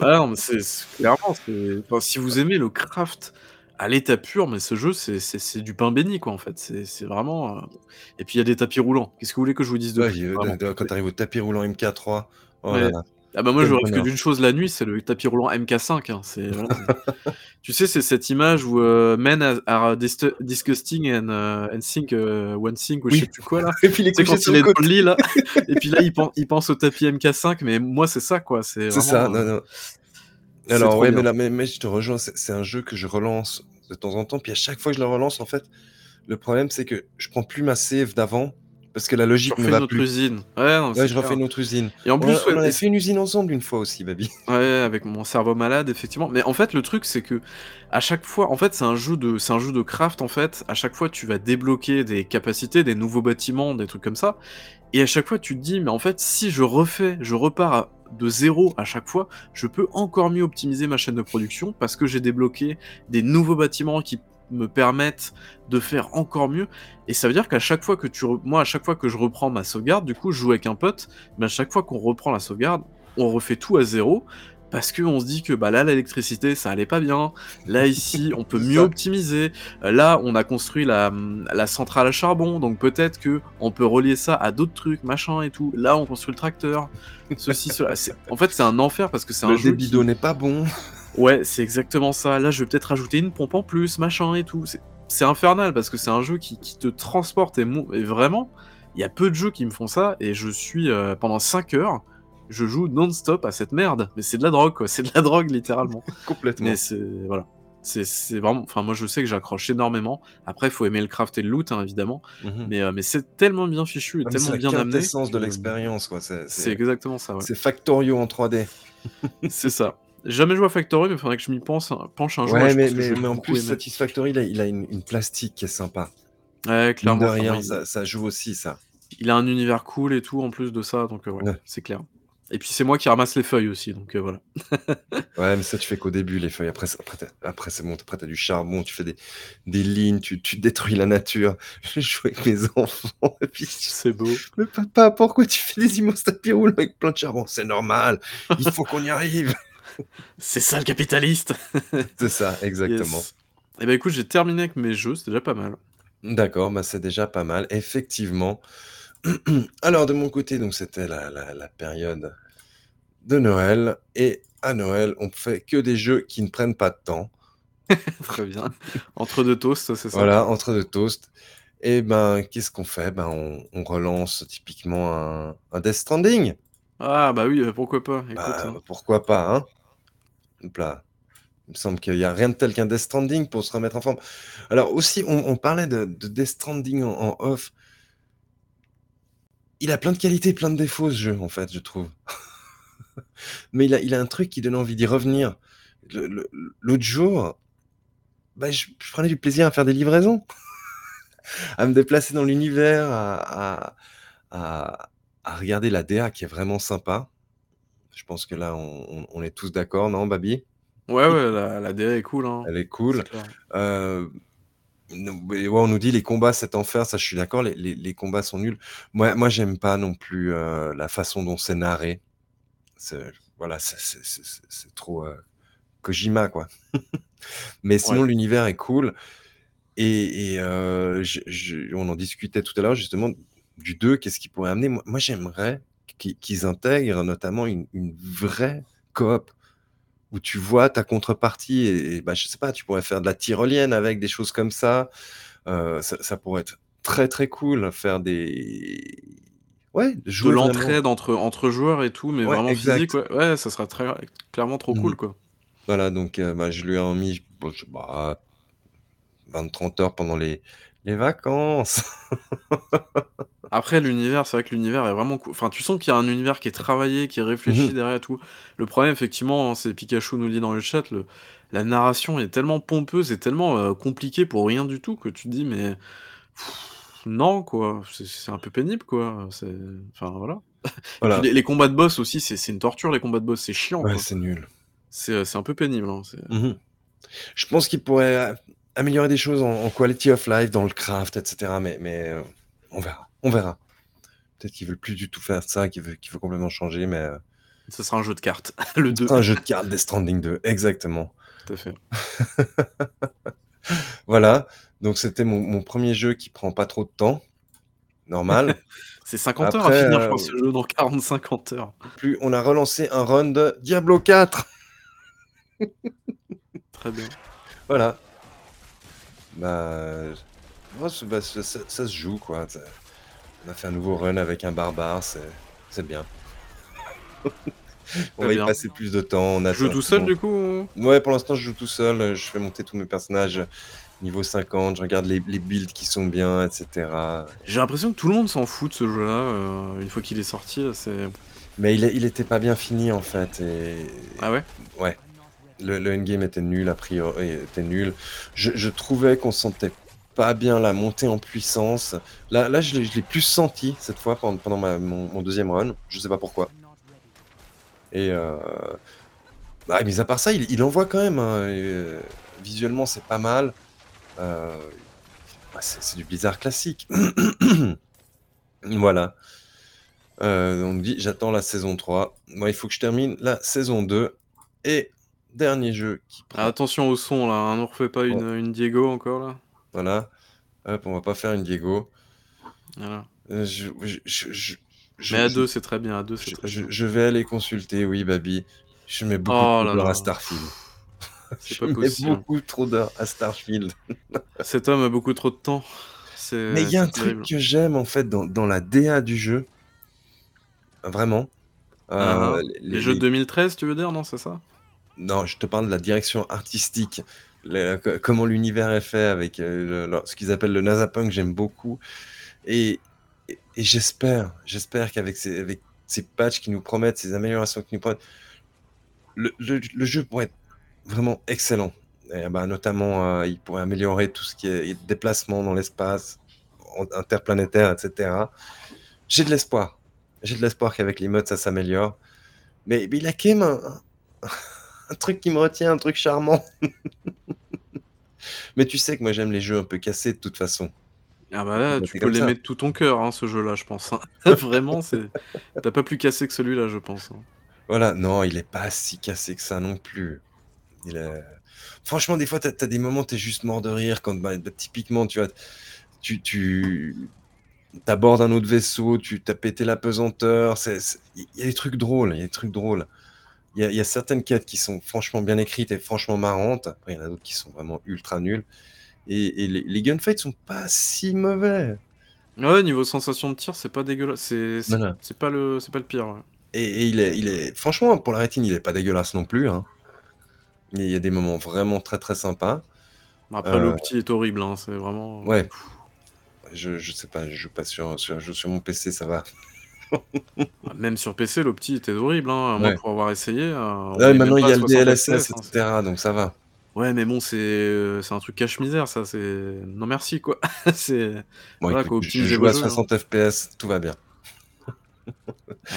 B: Ah non, mais c'est c'est- clairement, c'est- enfin, si vous aimez le craft à l'état pur, mais ce jeu, c'est c'est- c'est du pain béni, quoi, en fait. C'est c'est vraiment. euh, Et puis il y a des tapis roulants. Qu'est-ce que vous voulez que je vous dise de
A: Ouais,
B: plus
A: quand tu arrives au tapis roulant MK3, oh
B: Ouais. Ah bah moi je rêve que d'une chose la nuit, c'est le tapis roulant MK5. hein, c'est- voilà, c'est- [LAUGHS] tu sais, c'est cette image où euh, men are, are dis- disgusting and, euh, and think euh, one thing ou je
A: Oui.
B: sais plus quoi là. [LAUGHS]
A: Et puis
B: quand il est dans le lit là, [LAUGHS] et puis là il pense, il pense au tapis MK5, mais moi c'est ça quoi. C'est
A: ça, non,
B: euh,
A: non.
B: c'est
A: Alors, ouais,
B: bien.
A: mais, là, mais, mais je te rejoins, c'est c'est un jeu que je relance de temps en temps. Puis à chaque fois que je le relance, en fait, le problème, c'est que je prends plus ma save d'avant parce que la logique ne
B: refais
A: va
B: notre
A: plus.
B: usine. Ouais, non,
A: Ouais,
B: c'est
A: je refais
B: clair.
A: autre usine.
B: Et en plus,
A: on a fait une usine ensemble une fois aussi, Babi. [LAUGHS]
B: Ouais, avec mon cerveau malade, effectivement. Mais en fait, le truc, c'est que à chaque fois, en fait, c'est un jeu de, c'est un jeu de craft. En fait, à chaque fois, tu vas débloquer des capacités, des nouveaux bâtiments, des trucs comme ça. Et à chaque fois, tu te dis, mais en fait, si je refais, je repars à- de zéro à chaque fois, je peux encore mieux optimiser ma chaîne de production parce que j'ai débloqué des nouveaux bâtiments qui me permettent de faire encore mieux. Et ça veut dire qu'à chaque fois que tu, re- moi, à chaque fois que je reprends ma sauvegarde, du coup, je joue avec un pote, mais à chaque fois qu'on reprend la sauvegarde, on refait tout à zéro parce qu'on se dit que bah là l'électricité ça allait pas bien, là ici [LAUGHS] on peut mieux optimiser, là on a construit la, la centrale à charbon donc peut-être que on peut relier ça à d'autres trucs machin et tout, là on construit le tracteur, ceci cela. En fait c'est un enfer parce que c'est un
A: Le
B: jeu
A: débit
B: qui...
A: d'eau n'est pas bon.
B: Ouais c'est exactement ça, là je vais peut-être rajouter une pompe en plus machin et tout. C'est- C'est infernal parce que c'est un jeu qui, qui te transporte et, vraiment il y a peu de jeux qui me font ça et je suis euh, pendant 5 heures je joue non-stop à cette merde. Mais c'est de la drogue, quoi. [LAUGHS] C'est de la drogue, littéralement. [LAUGHS]
A: Complètement.
B: Mais c'est. Voilà. C'est c'est vraiment. Enfin, moi, je sais que j'accroche énormément. Après, il faut aimer le craft et le loot, hein, évidemment.
A: Mhm.
B: Mais, euh, mais c'est tellement bien fichu et
A: Ah, C'est
B: tellement bien amené.
A: quintessence de
B: que-
A: l'expérience, quoi. C'est-
B: C'est
A: C'est
B: exactement ça, ouais.
A: c'est Factorio en 3D. [LAUGHS]
B: C'est ça. Jamais joué à Factory, mais il faudrait que je m'y pense, penche un jour.
A: Ouais, mais, en plus. Satisfactory, il a, il a une, une plastique qui est sympa.
B: Ouais, clairement.
A: de rien, ça, ça joue aussi, ça.
B: Il a un univers cool et tout en plus de ça, donc euh, ouais,
A: Ouais.
B: c'est clair. Et puis c'est moi qui ramasse les feuilles aussi, donc euh, voilà. [LAUGHS]
A: Ouais, mais ça, tu fais qu'au début, les feuilles. Après, c'est- après, après c'est bon. Après, t'as du charbon, tu fais des, des lignes, tu, tu détruis la nature. [LAUGHS] Je joue avec mes enfants. Et puis,
B: C'est beau.
A: mais papa, pourquoi tu fais des immenses tapis roulants avec plein de charbon? C'est normal. Il faut qu'on y arrive. [LAUGHS] [LAUGHS]
B: C'est ça le capitaliste [LAUGHS]
A: C'est ça, exactement.
B: Yes. Et bah écoute, j'ai terminé avec mes jeux, c'est déjà pas mal.
A: D'accord, bah c'est déjà pas mal. Effectivement, [CLEARS THROAT] Alors, de mon côté, donc c'était la, la- la période de Noël. Et à Noël, on fait que des jeux qui ne prennent pas de temps. [LAUGHS]
B: Très bien. Entre deux toasts, c'est ça
A: Voilà, entre deux toasts. Et ben, qu'est-ce qu'on fait? Ben, on, on relance typiquement un, un Death Stranding.
B: Ah bah oui, euh, pourquoi pas? Écoute,
A: Bah,
B: hein.
A: pourquoi pas, hein? Là. Il me semble qu'il n'y a rien de tel qu'un Death Stranding pour se remettre en forme. Alors aussi, on, parlait de, de Death Stranding en, off. Il a plein de qualités, plein de défauts, ce jeu, en fait, je trouve. [LAUGHS] Mais il a, il a un truc qui donne envie d'y revenir. L'autre jour, bah, je, prenais du plaisir à faire des livraisons, [LAUGHS] à me déplacer dans l'univers, à- à- à regarder la DA qui est vraiment sympa. Je pense que là, on, on- on est tous d'accord, non, Babi?
B: Ouais, ouais, la, la DA est cool. Hein.
A: Elle est cool. Euh, ouais, on nous dit les combats, c'est enfer, ça je suis d'accord, les, les- les combats sont nuls. Moi, moi j'aime pas non plus euh, la façon dont c'est narré. C'est- Voilà, c'est- trop euh, Kojima, quoi. [LAUGHS] Mais sinon,
B: Ouais.
A: l'univers est cool. Et, et, je- je- on en discutait tout à l'heure, justement, du 2, qu'est-ce qu'il pourrait amener? Moi, moi, j'aimerais qu'ils qu'ils intègrent notamment une, une vraie coop où tu vois ta contrepartie et, et, bah, je sais pas, tu pourrais faire de la tyrolienne avec des choses comme ça. Euh, ça, ça pourrait être très très cool, faire des... Ouais,
B: De l'entraide entre, entre joueurs et tout, mais
A: Ouais,
B: vraiment
A: exact.
B: physique, ouais, ouais, ça sera très, clairement trop
A: Mhm.
B: cool, quoi.
A: Voilà, donc euh, bah, je lui ai pas, 20-30 heures pendant les, les vacances. [LAUGHS]
B: Après, l'univers, c'est vrai que l'univers est vraiment cool. Enfin, tu sens qu'il y a un univers qui est travaillé, qui est réfléchi
A: Mhm.
B: derrière et tout. Le problème, effectivement, hein, c'est Pikachu nous dit dans le chat, le, la narration est tellement pompeuse et tellement euh, compliquée pour rien du tout que tu te dis, mais pff, non, quoi. C'est un peu pénible, quoi. C'est, enfin, voilà. Et
A: Voilà.
B: puis les, les combats de boss aussi, c'est une torture, les combats de boss, c'est chiant,
A: Ouais, c'est nul.
B: C'est euh, c'est un peu pénible. hein, c'est-
A: Mhm. Je pense qu'il pourrait euh, améliorer des choses en, en quality of life, dans le craft, etc. Mais, mais euh, on verra. On verra. Peut-être qu'ils veulent plus du tout faire ça, qu'ils veulent, qu'il faut complètement changer, mais euh,
B: Ce sera un jeu de cartes, [LAUGHS] le 2,
A: c'est un jeu de cartes Death Stranding 2, exactement.
B: tout à fait. [LAUGHS]
A: Voilà. Donc c'était mon, mon premier jeu qui prend pas trop de temps. Normal. [LAUGHS]
B: C'est 50 heures à finir, je
A: euh,
B: pense, ce jeu dans 40-50 heures.
A: Plus on a relancé un run de Diablo 4.
B: Très bien.
A: Voilà. Bah, moi, bah, ça, ça- ça se joue quoi. Ça- On a fait un nouveau run avec un barbare, c'est c'est bien. [LAUGHS] on
B: Très
A: va y
B: bien.
A: passer plus de temps. On a
B: Tu joues tout seul, du coup
A: Ouais, pour l'instant, je joue tout seul. Je fais monter tous mes personnages niveau 50. Je regarde les, les builds qui sont bien, etc.
B: J'ai l'impression que tout le monde s'en fout de ce jeu-là, euh, une fois qu'il est sorti, là, c'est...
A: Mais il, est- il était pas bien fini en fait. Et...
B: Ah ouais?
A: Ouais. Le, le endgame était nul, a priori, était nul. Je, trouvais qu'on sentait pas bien la montée en puissance. Là, là je l'ai plus senti cette fois pendant, pendant mon, deuxième run. Je sais pas pourquoi. Et euh... bah, mis à part ça, il, il envoie quand même. hein, euh, visuellement, c'est pas mal. Euh, bah, c'est du Blizzard classique. [CLEARS THROAT] voilà. On me dit j'attends la saison 3. Moi, il faut que je termine la saison 2. Et dernier jeu qui prend.
B: Ah, attention au son, là, hein, ne refais pas une, une Diego encore, là.
A: Voilà. Hop, on va pas faire une Diego.
B: Voilà.
A: Euh, je,
B: Mais à deux, c'est très bien, à deux, c'est
A: je,
B: très bien.
A: je vais aller consulter, oui, Babi. Je mets beaucoup
B: Oh
A: trop d'heures à Starfield. [LAUGHS]
B: C'est [LAUGHS]
A: Je
B: pas
A: mets
B: possible.
A: beaucoup trop d'heures à Starfield. [LAUGHS]
B: Cet homme a beaucoup trop de temps.
A: Mais il y a un truc que j'aime en fait dans, dans la DA du jeu. Vraiment. Euh,
B: ah. Les jeux de 2013, tu veux dire, non, c'est ça?
A: Non, je te parle de la direction artistique. Comment l'univers est fait avec euh, ce qu'ils appellent le Nasapunk, j'aime beaucoup. Et, j'espère, j'espère qu'avec ces, patchs qui nous promettent, ces améliorations qui nous promettent, le, jeu pourrait être vraiment excellent. Et, bah, notamment, euh, il pourrait améliorer tout ce qui est déplacement dans l'espace, interplanétaire, etc. J'ai de l'espoir. J'ai de l'espoir qu'avec les modes, ça s'améliore. Mais, mais il a quand même un, [LAUGHS] un- truc qui me retient, un truc charmant. [LAUGHS] Mais tu sais que moi j'aime les jeux un peu cassés de toute façon.
B: Ah bah là,
A: Bah,
B: tu peux l'aimer de tout ton cœur, hein, ce jeu-là, je pense. hein. [LAUGHS] Vraiment, c'est... T'as pas plus cassé que celui-là, je pense. hein.
A: Voilà, non, il est pas si cassé que ça non plus. Il est... Franchement, des fois, t'as as des moments, t'es juste mort de rire quand, bah, bah, typiquement, tu vois, tu, tu... t'abordes un autre vaisseau, tu t'as pété la pesanteur. Il y a des trucs drôles, il y a des trucs drôles. Il y a, il y a certaines quêtes qui sont franchement bien écrites et franchement marrantes. Après, il y en a d'autres qui sont vraiment ultra nulles. Et, et les, les gunfights sont pas si mauvais.
B: Ouais, niveau sensation de tir, c'est pas dégueulasse. C'est
A: Voilà.
B: pas, le- c'est pas le pire. ouais.
A: Et, et il, est, il est, franchement, pour la rétine, il est pas dégueulasse non plus. hein. Il y a- des moments vraiment très très sympas.
B: Après,
A: Euh,
B: l'opti est horrible. hein, C'est vraiment.
A: Ouais. Je, je sais pas, je joue pas sur, sur, je joue sur mon PC, ça va.
B: Même sur PC, l'opti était horrible. Hein. Moi,
A: Ouais.
B: pour avoir essayé. euh,
A: Ouais, maintenant il y a le
B: 60
A: DLSS,
B: FPS, hein,
A: etc. Donc ça va.
B: Ouais, mais bon, c'est euh, un truc cache-misère, ça. C'est non merci, quoi. [LAUGHS] c'est
A: Bon,
B: Voilà, quoi,
A: je joue à
B: jeux, hein.
A: 60 FPS, tout va bien.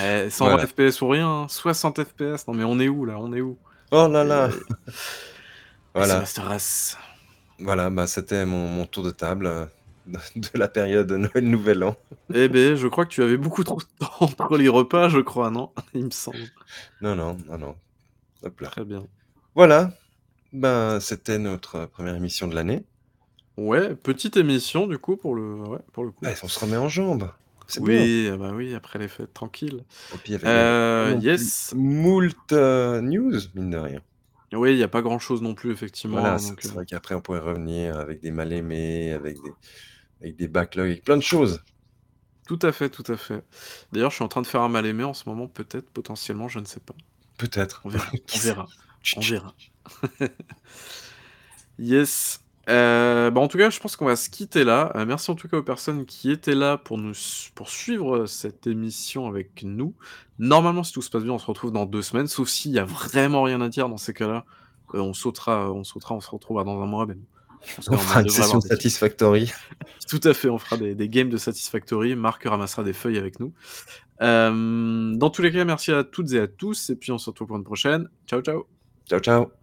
B: eh, 120
A: Voilà.
B: FPS ou rien. hein. 60 FPS. Non, mais on est où là On est où?
A: Oh là là.
B: Et-
A: Voilà. Voilà, bah, c'était mon, mon tour de table [LAUGHS] de la période Noël-Nouvel An.
B: Eh ben, je crois que tu avais beaucoup trop de temps entre les repas, je crois, non? [LAUGHS] Il me semble.
A: Non, non, non, non. Hop là.
B: Très bien.
A: Voilà, ben, c'était notre première émission de l'année.
B: Ouais, petite émission du coup pour le, ouais, pour le coup.
A: Ouais, on se remet en jambes.
B: Oui, ah bah oui, après les fêtes, tranquille.
A: Et puis, il y avait
B: Euh, yes.
A: moult euh, news, mine de rien.
B: Oui, il n'y a pas grand chose non plus, effectivement.
A: Voilà, c'est
B: euh,
A: vrai qu'après, on pourrait revenir avec des mal aimés, avec des, avec des backlogs, avec plein de choses.
B: Tout à fait, tout à fait. D'ailleurs, je suis en train de faire un mal aimé en ce moment, peut-être, potentiellement, je ne sais pas.
A: Peut-être.
B: On verra. [LAUGHS] On verra. On verra. [LAUGHS] yes. Euh, bah en tout cas, je pense qu'on va se quitter là. Euh, merci en tout cas aux personnes qui étaient là pour nous pour suivre cette émission avec nous. Normalement, si tout se passe bien, on se retrouve dans deux semaines. Sauf s'il y a vraiment rien à dire dans ces cas-là, euh, on sautera, on sautera, on se retrouvera dans un mois.
A: On fera une session Satisfactory.
B: tout à fait, on fera des, des games de Satisfactory. Marc ramassera des feuilles avec nous. Euh, dans tous les cas, merci à toutes et à tous. Et puis on se retrouve pour une prochaine. Ciao, ciao.
A: Ciao, ciao.